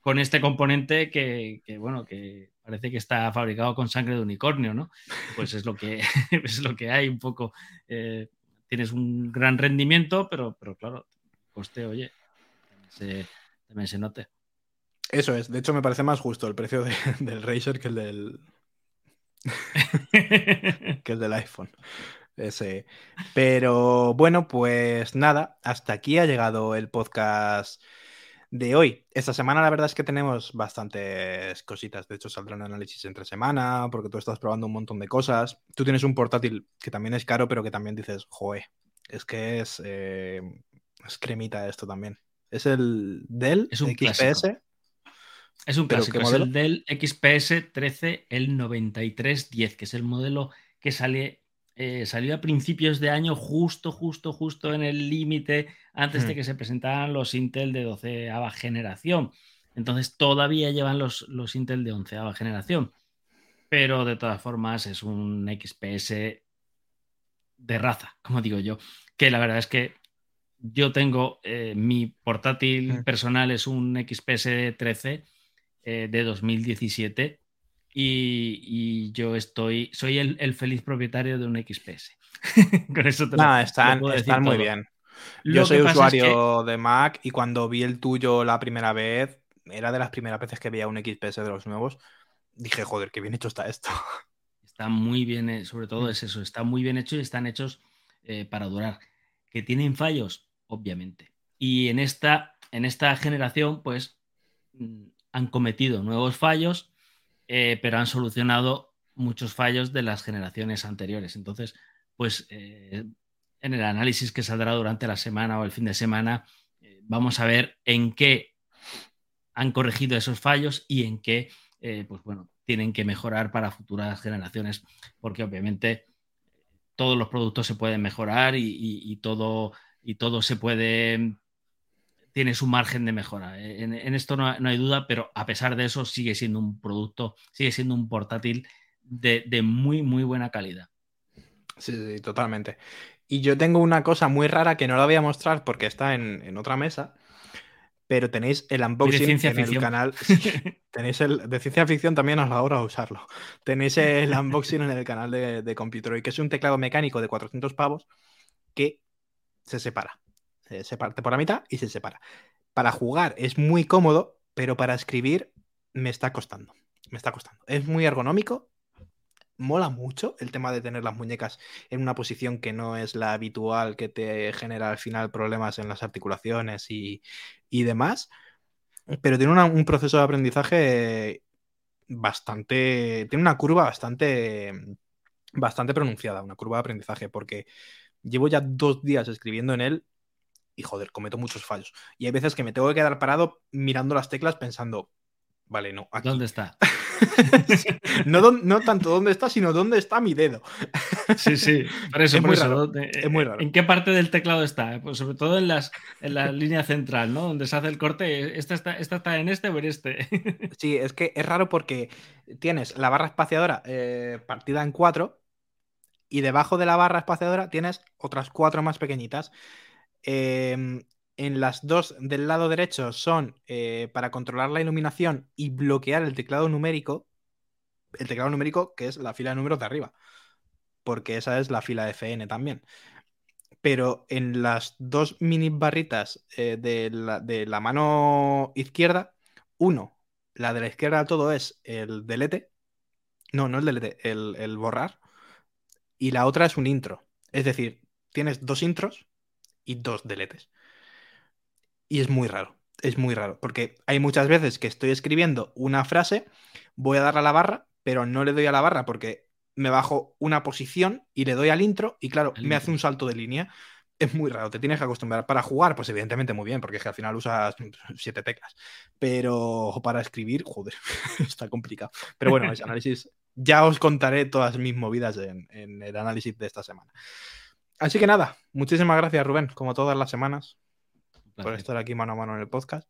con este componente que, bueno, que parece que está fabricado con sangre de unicornio, ¿no? Pues es lo que, [laughs] es lo que hay un poco. Eh, tienes un gran rendimiento, pero, pero claro, coste, oye, también se, note. Eso es, de hecho me parece más justo el precio [laughs] del Razer que el del [laughs] que el del iPhone. Ese. Pero bueno, pues nada, hasta aquí ha llegado el podcast de hoy. Esta semana la verdad es que tenemos bastantes cositas. De hecho, saldrá un análisis entre semana porque tú estás probando un montón de cosas. Tú tienes un portátil que también es caro, pero que también dices, joe, es que es, eh, es cremita esto también. Es el Dell es un XPS. Es un clásico, es el Dell XPS 13, el 9310, que es el modelo que sale eh, salió a principios de año, justo, justo, justo en el límite, antes de hmm. que se presentaran los Intel de 12 generación. Entonces todavía llevan los, los Intel de 11 generación. Pero de todas formas es un XPS de raza, como digo yo. Que la verdad es que yo tengo eh, mi portátil hmm. personal es un XPS 13 eh, de 2017 y, yo estoy, soy el, feliz propietario de un XPS. [laughs] Con eso te están, muy bien. Yo soy usuario de Mac y cuando vi el tuyo la primera vez, era de las primeras veces que veía un XPS de los nuevos, dije, joder, qué bien hecho está esto. [laughs] Está muy bien, eh, sobre todo es eso, está muy bien hecho y están hechos eh, para durar. ¿Que tienen fallos? Obviamente. Y en esta, en esta generación, pues mm, han cometido nuevos fallos eh, pero han solucionado muchos fallos de las generaciones anteriores. Entonces, pues eh, en el análisis que saldrá durante la semana o el fin de semana, eh, vamos a ver en qué han corregido esos fallos y en qué, pues bueno, tienen que mejorar para futuras generaciones, porque obviamente todos los productos se pueden mejorar y todo, y todo se puede tiene su margen de mejora. Eh, en, esto no, hay duda, pero a pesar de eso sigue siendo un producto, sigue siendo un portátil de, muy, muy buena calidad. Sí, sí, totalmente. Y yo tengo una cosa muy rara que no la voy a mostrar porque está en, otra mesa, pero tenéis el unboxing en el canal. [laughs] tenéis el de ciencia ficción también a la hora de usarlo. Tenéis el unboxing en el canal de, de Computer y que es un teclado mecánico de 400 pavos que se separa se parte por la mitad y se separa. Para jugar es muy cómodo, pero para escribir me está costando. Me está costando. Es muy ergonómico. Mola mucho el tema de tener las muñecas en una posición que no es la habitual, que te genera al final problemas en las articulaciones y, demás. Pero tiene un proceso de aprendizaje bastante. Tiene una curva bastante. bastante pronunciada, una curva de aprendizaje, porque llevo ya dos días escribiendo en él y joder, cometo muchos fallos. Y hay veces que me tengo que quedar parado mirando las teclas pensando, vale, no, aquí. ¿Dónde está? [laughs] no, tanto dónde está, sino dónde está mi dedo. sí, sí, por eso, es, muy raro. es muy raro. ¿En qué parte del teclado está? Pues sobre todo en, las, en la línea central, ¿no? Donde se hace el corte, ¿esta está, esta está en este o en este? [laughs] sí, es que es raro porque tienes la barra espaciadora eh, partida en cuatro y debajo de la barra espaciadora tienes otras cuatro más pequeñitas. Em, en las dos del lado derecho son eh, para controlar la iluminación y bloquear el teclado numérico. El teclado numérico que es la fila de números de arriba. Porque esa es la fila de FN también. Pero en las dos mini barritas eh, de, la, mano izquierda, uno, la de la izquierda todo es el delete. No, no el delete, el, el borrar. Y la otra es un intro. Es decir, tienes dos intros y dos deletes. Y es muy raro, es muy raro, porque hay muchas veces que estoy escribiendo una frase, voy a dar a la barra, pero no le doy a la barra porque me bajo una posición y le doy al intro y claro, me hace un salto de línea. Es muy raro, te tienes que acostumbrar. Para jugar, pues evidentemente muy bien, porque es que al final usas siete teclas. Pero para escribir, joder, [laughs] está complicado. Pero bueno, ese [laughs] análisis, ya os contaré todas mis movidas en el análisis de esta semana. Así que nada, muchísimas gracias Rubén, como todas las semanas, por estar aquí mano a mano en el podcast.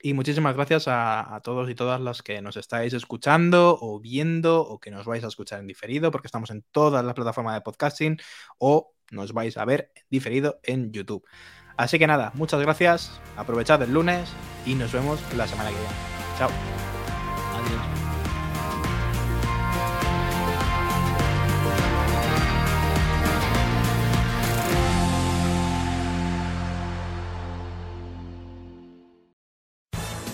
Y muchísimas gracias a, todos y todas las que nos estáis escuchando o viendo o que nos vais a escuchar en diferido, porque estamos en todas las plataformas de podcasting o nos vais a ver diferido en YouTube. Así que nada, muchas gracias, aprovechad el lunes y nos vemos la semana que viene. Chao. Adiós.